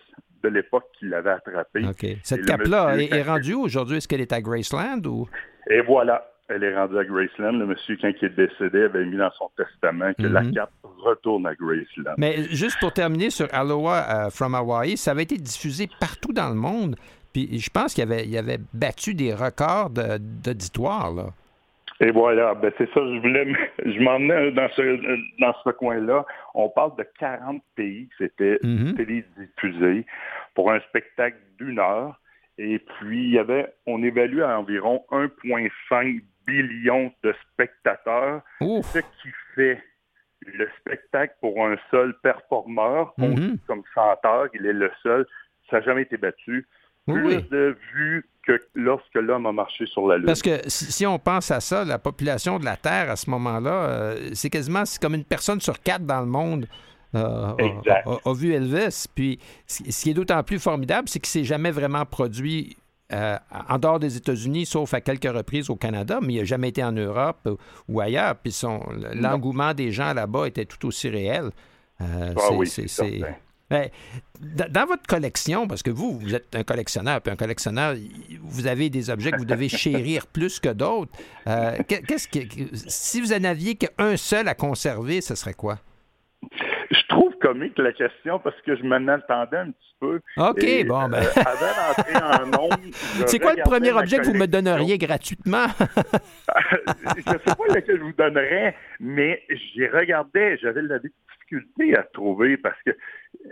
Speaker 8: de l'époque qui l'avait attrapé.
Speaker 1: Cette cape-là est, rendue aujourd'hui? Est-ce qu'elle est à Graceland ou?
Speaker 8: Et voilà, elle est rendue à Graceland. Le monsieur, quand il est décédé, avait mis dans son testament que la
Speaker 1: Mhm.
Speaker 8: cape retourne à Graceland.
Speaker 1: Mais juste pour terminer sur Aloha euh, from Hawaii, ça avait été diffusé partout dans le monde. Puis je pense qu'il avait, il avait battu des records d'auditoire.
Speaker 8: Et voilà, ben c'est ça, je voulais, je m'emmenais dans ce, dans ce coin-là. On parle de 40 pays qui s'étaient
Speaker 1: Mhm.
Speaker 8: télédiffusés pour un spectacle d'une heure. Et puis, il y avait, on évalue à environ 1,5 billion de spectateurs,
Speaker 1: Ouf!
Speaker 8: ce qui fait le spectacle pour un seul performeur, dit comme chanteur, il est le seul, ça n'a jamais été battu. Plus
Speaker 1: oui.
Speaker 8: de vues que lorsque l'homme a marché sur la Lune.
Speaker 1: Parce que si, on pense à ça, la population de la Terre à ce moment-là, euh, c'est quasiment c'est comme une personne sur quatre dans le monde. euh, a-
Speaker 8: Exact.
Speaker 1: a, a vu Elvis. Puis ce qui est d'autant plus formidable, c'est qu'il s'est jamais vraiment produit euh, en dehors des États-Unis, sauf à quelques reprises au Canada, mais il n'a jamais été en Europe ou, ou ailleurs. Puis l'engouement des gens là-bas était tout aussi réel. Euh,
Speaker 8: Ah oui,
Speaker 1: c'est- Ben, dans votre collection, parce que vous, vous êtes un collectionneur, puis un collectionneur, vous avez des objets que vous devez chérir plus que d'autres. Euh, que- qu'est-ce que, si vous en aviez qu'un seul à conserver, ce serait quoi?
Speaker 8: Je trouve comique la question parce que je m'en attendais un petit peu.
Speaker 1: OK,
Speaker 8: Et,
Speaker 1: bon, ben.
Speaker 8: euh, avant d'entrer en ondes, je
Speaker 1: C'est quoi le premier objet que vous me donneriez gratuitement?
Speaker 8: je ne sais pas lequel je vous donnerais, mais j'ai regardé, j'avais la difficulté à trouver parce que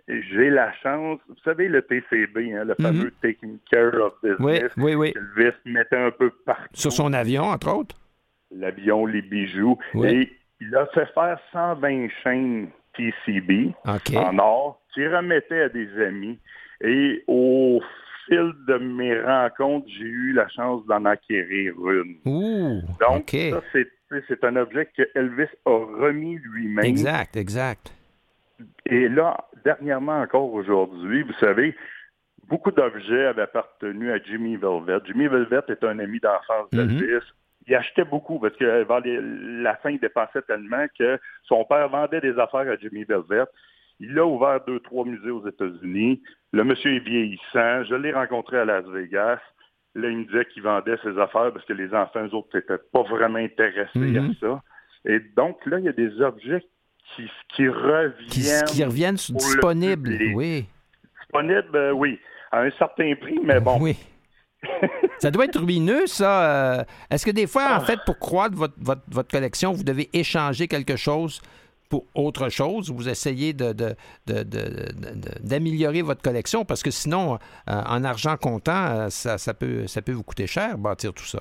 Speaker 8: j'ai la chance, vous savez, le TCB, hein, le fameux Taking Care of
Speaker 1: Mhm. oui,
Speaker 8: Business,
Speaker 1: oui, oui.
Speaker 8: que Elvis mettait un peu partout.
Speaker 1: Sur son avion, entre autres?
Speaker 8: L'avion, les bijoux.
Speaker 1: Oui.
Speaker 8: Et il a fait faire 120 chaînes TCB en or qu'il remettait à des amis. Et au fil de mes rencontres, j'ai eu la chance d'en acquérir une.
Speaker 1: Ouh,
Speaker 8: Donc, ça, c'est un objet que Elvis a remis lui-même.
Speaker 1: Exact, exact.
Speaker 8: Et là, dernièrement encore aujourd'hui, vous savez, beaucoup d'objets avaient appartenu à Jimmy Velvet. Jimmy Velvet est un ami d'enfance d'Elvis. Il achetait beaucoup parce que vers les- la fin, il dépensait tellement que son père vendait des affaires à Jimmy Velvet. Il a ouvert deux, trois musées aux États-Unis. Le monsieur est vieillissant. Je l'ai rencontré à Las Vegas. Là, il me disait qu'il vendait ses affaires parce que les enfants, eux autres, n'étaient pas vraiment intéressés
Speaker 1: Mhm.
Speaker 8: à ça. Et donc, là, il y a des objets qui, qui reviennent.
Speaker 1: Qui, qui reviennent disponibles, oui.
Speaker 8: Disponibles, euh, oui, à un certain prix, mais bon.
Speaker 1: Oui. Ça doit être ruineux, ça. Euh, Est-ce que des fois, en fait, pour croître votre, votre, votre collection, vous devez échanger quelque chose pour autre chose? Vous essayez de- de- de- d'améliorer votre collection parce que sinon, euh, en argent comptant, ça, ça, peut, ça peut vous coûter cher, bâtir tout ça?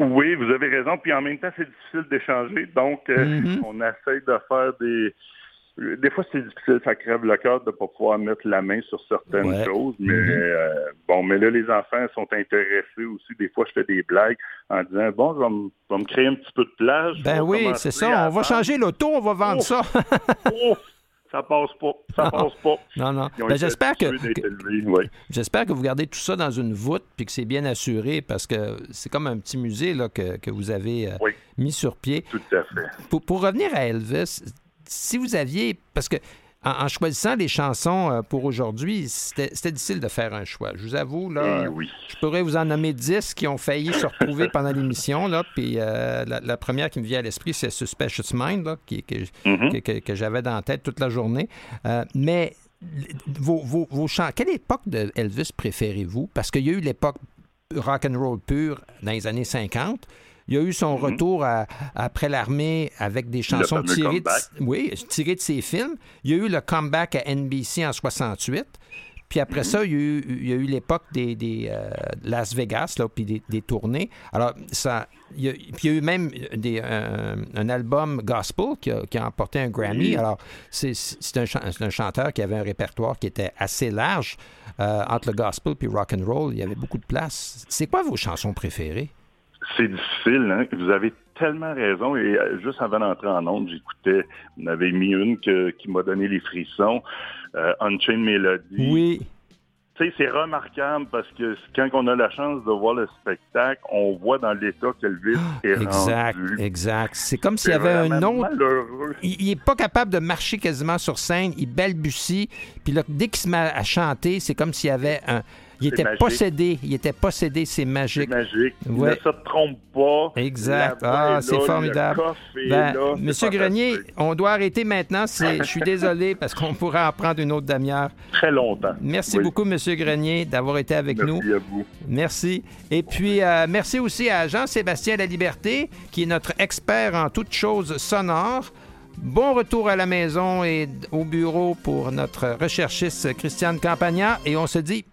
Speaker 8: Oui, vous avez raison. Puis en même temps, c'est difficile d'échanger. Donc, euh,
Speaker 1: Mhm.
Speaker 8: on essaie de faire des. Des fois, c'est difficile, ça crève le cœur de ne pas pouvoir mettre la main sur certaines
Speaker 1: Ouais.
Speaker 8: choses. Mais
Speaker 1: Mhm.
Speaker 8: euh, bon, mais là, les enfants sont intéressés aussi. Des fois, je fais des blagues en disant Bon, je vais me, je vais me créer un petit peu de plage.
Speaker 1: Ben oui, c'est ça. On va changer l'auto, on va vendre
Speaker 8: Oh.
Speaker 1: ça.
Speaker 8: Oh, ça passe pas. Ça
Speaker 1: Non.
Speaker 8: passe pas.
Speaker 1: non, non.
Speaker 8: Ont
Speaker 1: Ben, j'espère que, que-
Speaker 8: élevés, oui.
Speaker 1: J'espère que vous gardez tout ça dans une voûte puis que c'est bien assuré parce que c'est comme un petit musée là, que, que vous avez euh,
Speaker 8: Oui.
Speaker 1: mis sur pied.
Speaker 8: Tout à fait.
Speaker 1: Pour, pour revenir à Elvis, si vous aviez. Parce que en, en choisissant les chansons euh, pour aujourd'hui, c'était difficile de faire un choix. Je vous avoue, là.
Speaker 8: Eh oui.
Speaker 1: Je pourrais vous en nommer 10 qui ont failli se retrouver pendant l'émission. Puis euh, la, la première qui me vient à l'esprit, c'est Suspicious Mind, là, qui,
Speaker 8: Mhm.
Speaker 1: que, que- que j'avais dans la tête toute la journée. Euh, mais vos, vos, vos chants, quelle époque de Elvis préférez-vous? Parce qu'il y a eu l'époque rock and roll pur dans les années 50. Il y a eu son retour à- après l'armée avec des chansons
Speaker 8: Mhm.
Speaker 1: tirées de,
Speaker 8: comeback.
Speaker 1: oui, tirées de ses films. Il y a eu le comeback à NBC en 68. Puis après ça, il y a eu, il y a eu l'époque des, des, euh, Las Vegas, là, puis des, des tournées. Alors, ça, il y a, puis il y a eu même des, euh, un album gospel qui a, qui a emporté un Grammy.
Speaker 8: Oui.
Speaker 1: Alors, un, c'est un chanteur qui avait un répertoire qui était assez large. Euh, entre le gospel puis rock and roll, il y avait beaucoup de place. C'est quoi vos chansons préférées?
Speaker 8: C'est difficile, hein? Vous avez tellement raison. Et euh, juste avant d'entrer en onde, j'écoutais, on avait mis une que- qui m'a donné les frissons, euh, Unchained Melody.
Speaker 1: Oui.
Speaker 8: Tu sais, c'est remarquable parce que quand on a la chance de voir le spectacle, on voit dans l'état qu'Elvis est
Speaker 1: Exact,
Speaker 8: rendu.
Speaker 1: exact. C'est comme s'il y avait un autre.
Speaker 8: malheureux.
Speaker 1: Il, il est pas capable de marcher quasiment sur scène. Il balbutie. Puis là, dès qu'il se met à chanter, c'est comme s'il y avait un. Il était
Speaker 8: magique.
Speaker 1: possédé. Il était possédé. C'est magique.
Speaker 8: magique.
Speaker 1: Ouais.
Speaker 8: Ne se trompe pas.
Speaker 1: Exact. Ah,
Speaker 8: est
Speaker 1: c'est formidable. Ben,
Speaker 8: là,
Speaker 1: Monsieur. Grenier, on doit arrêter maintenant. Je suis désolé parce qu'on pourrait en prendre une autre demi-heure.
Speaker 8: Très longtemps.
Speaker 1: Merci
Speaker 8: Oui.
Speaker 1: beaucoup, Monsieur Grenier, d'avoir été avec nous.
Speaker 8: Merci à vous.
Speaker 1: Merci. Et puis, euh, merci aussi à Jean-Sébastien La Liberté, qui est notre expert en toutes choses sonores. Bon retour à la maison et au bureau pour notre recherchiste Christiane Campagna. Et on se dit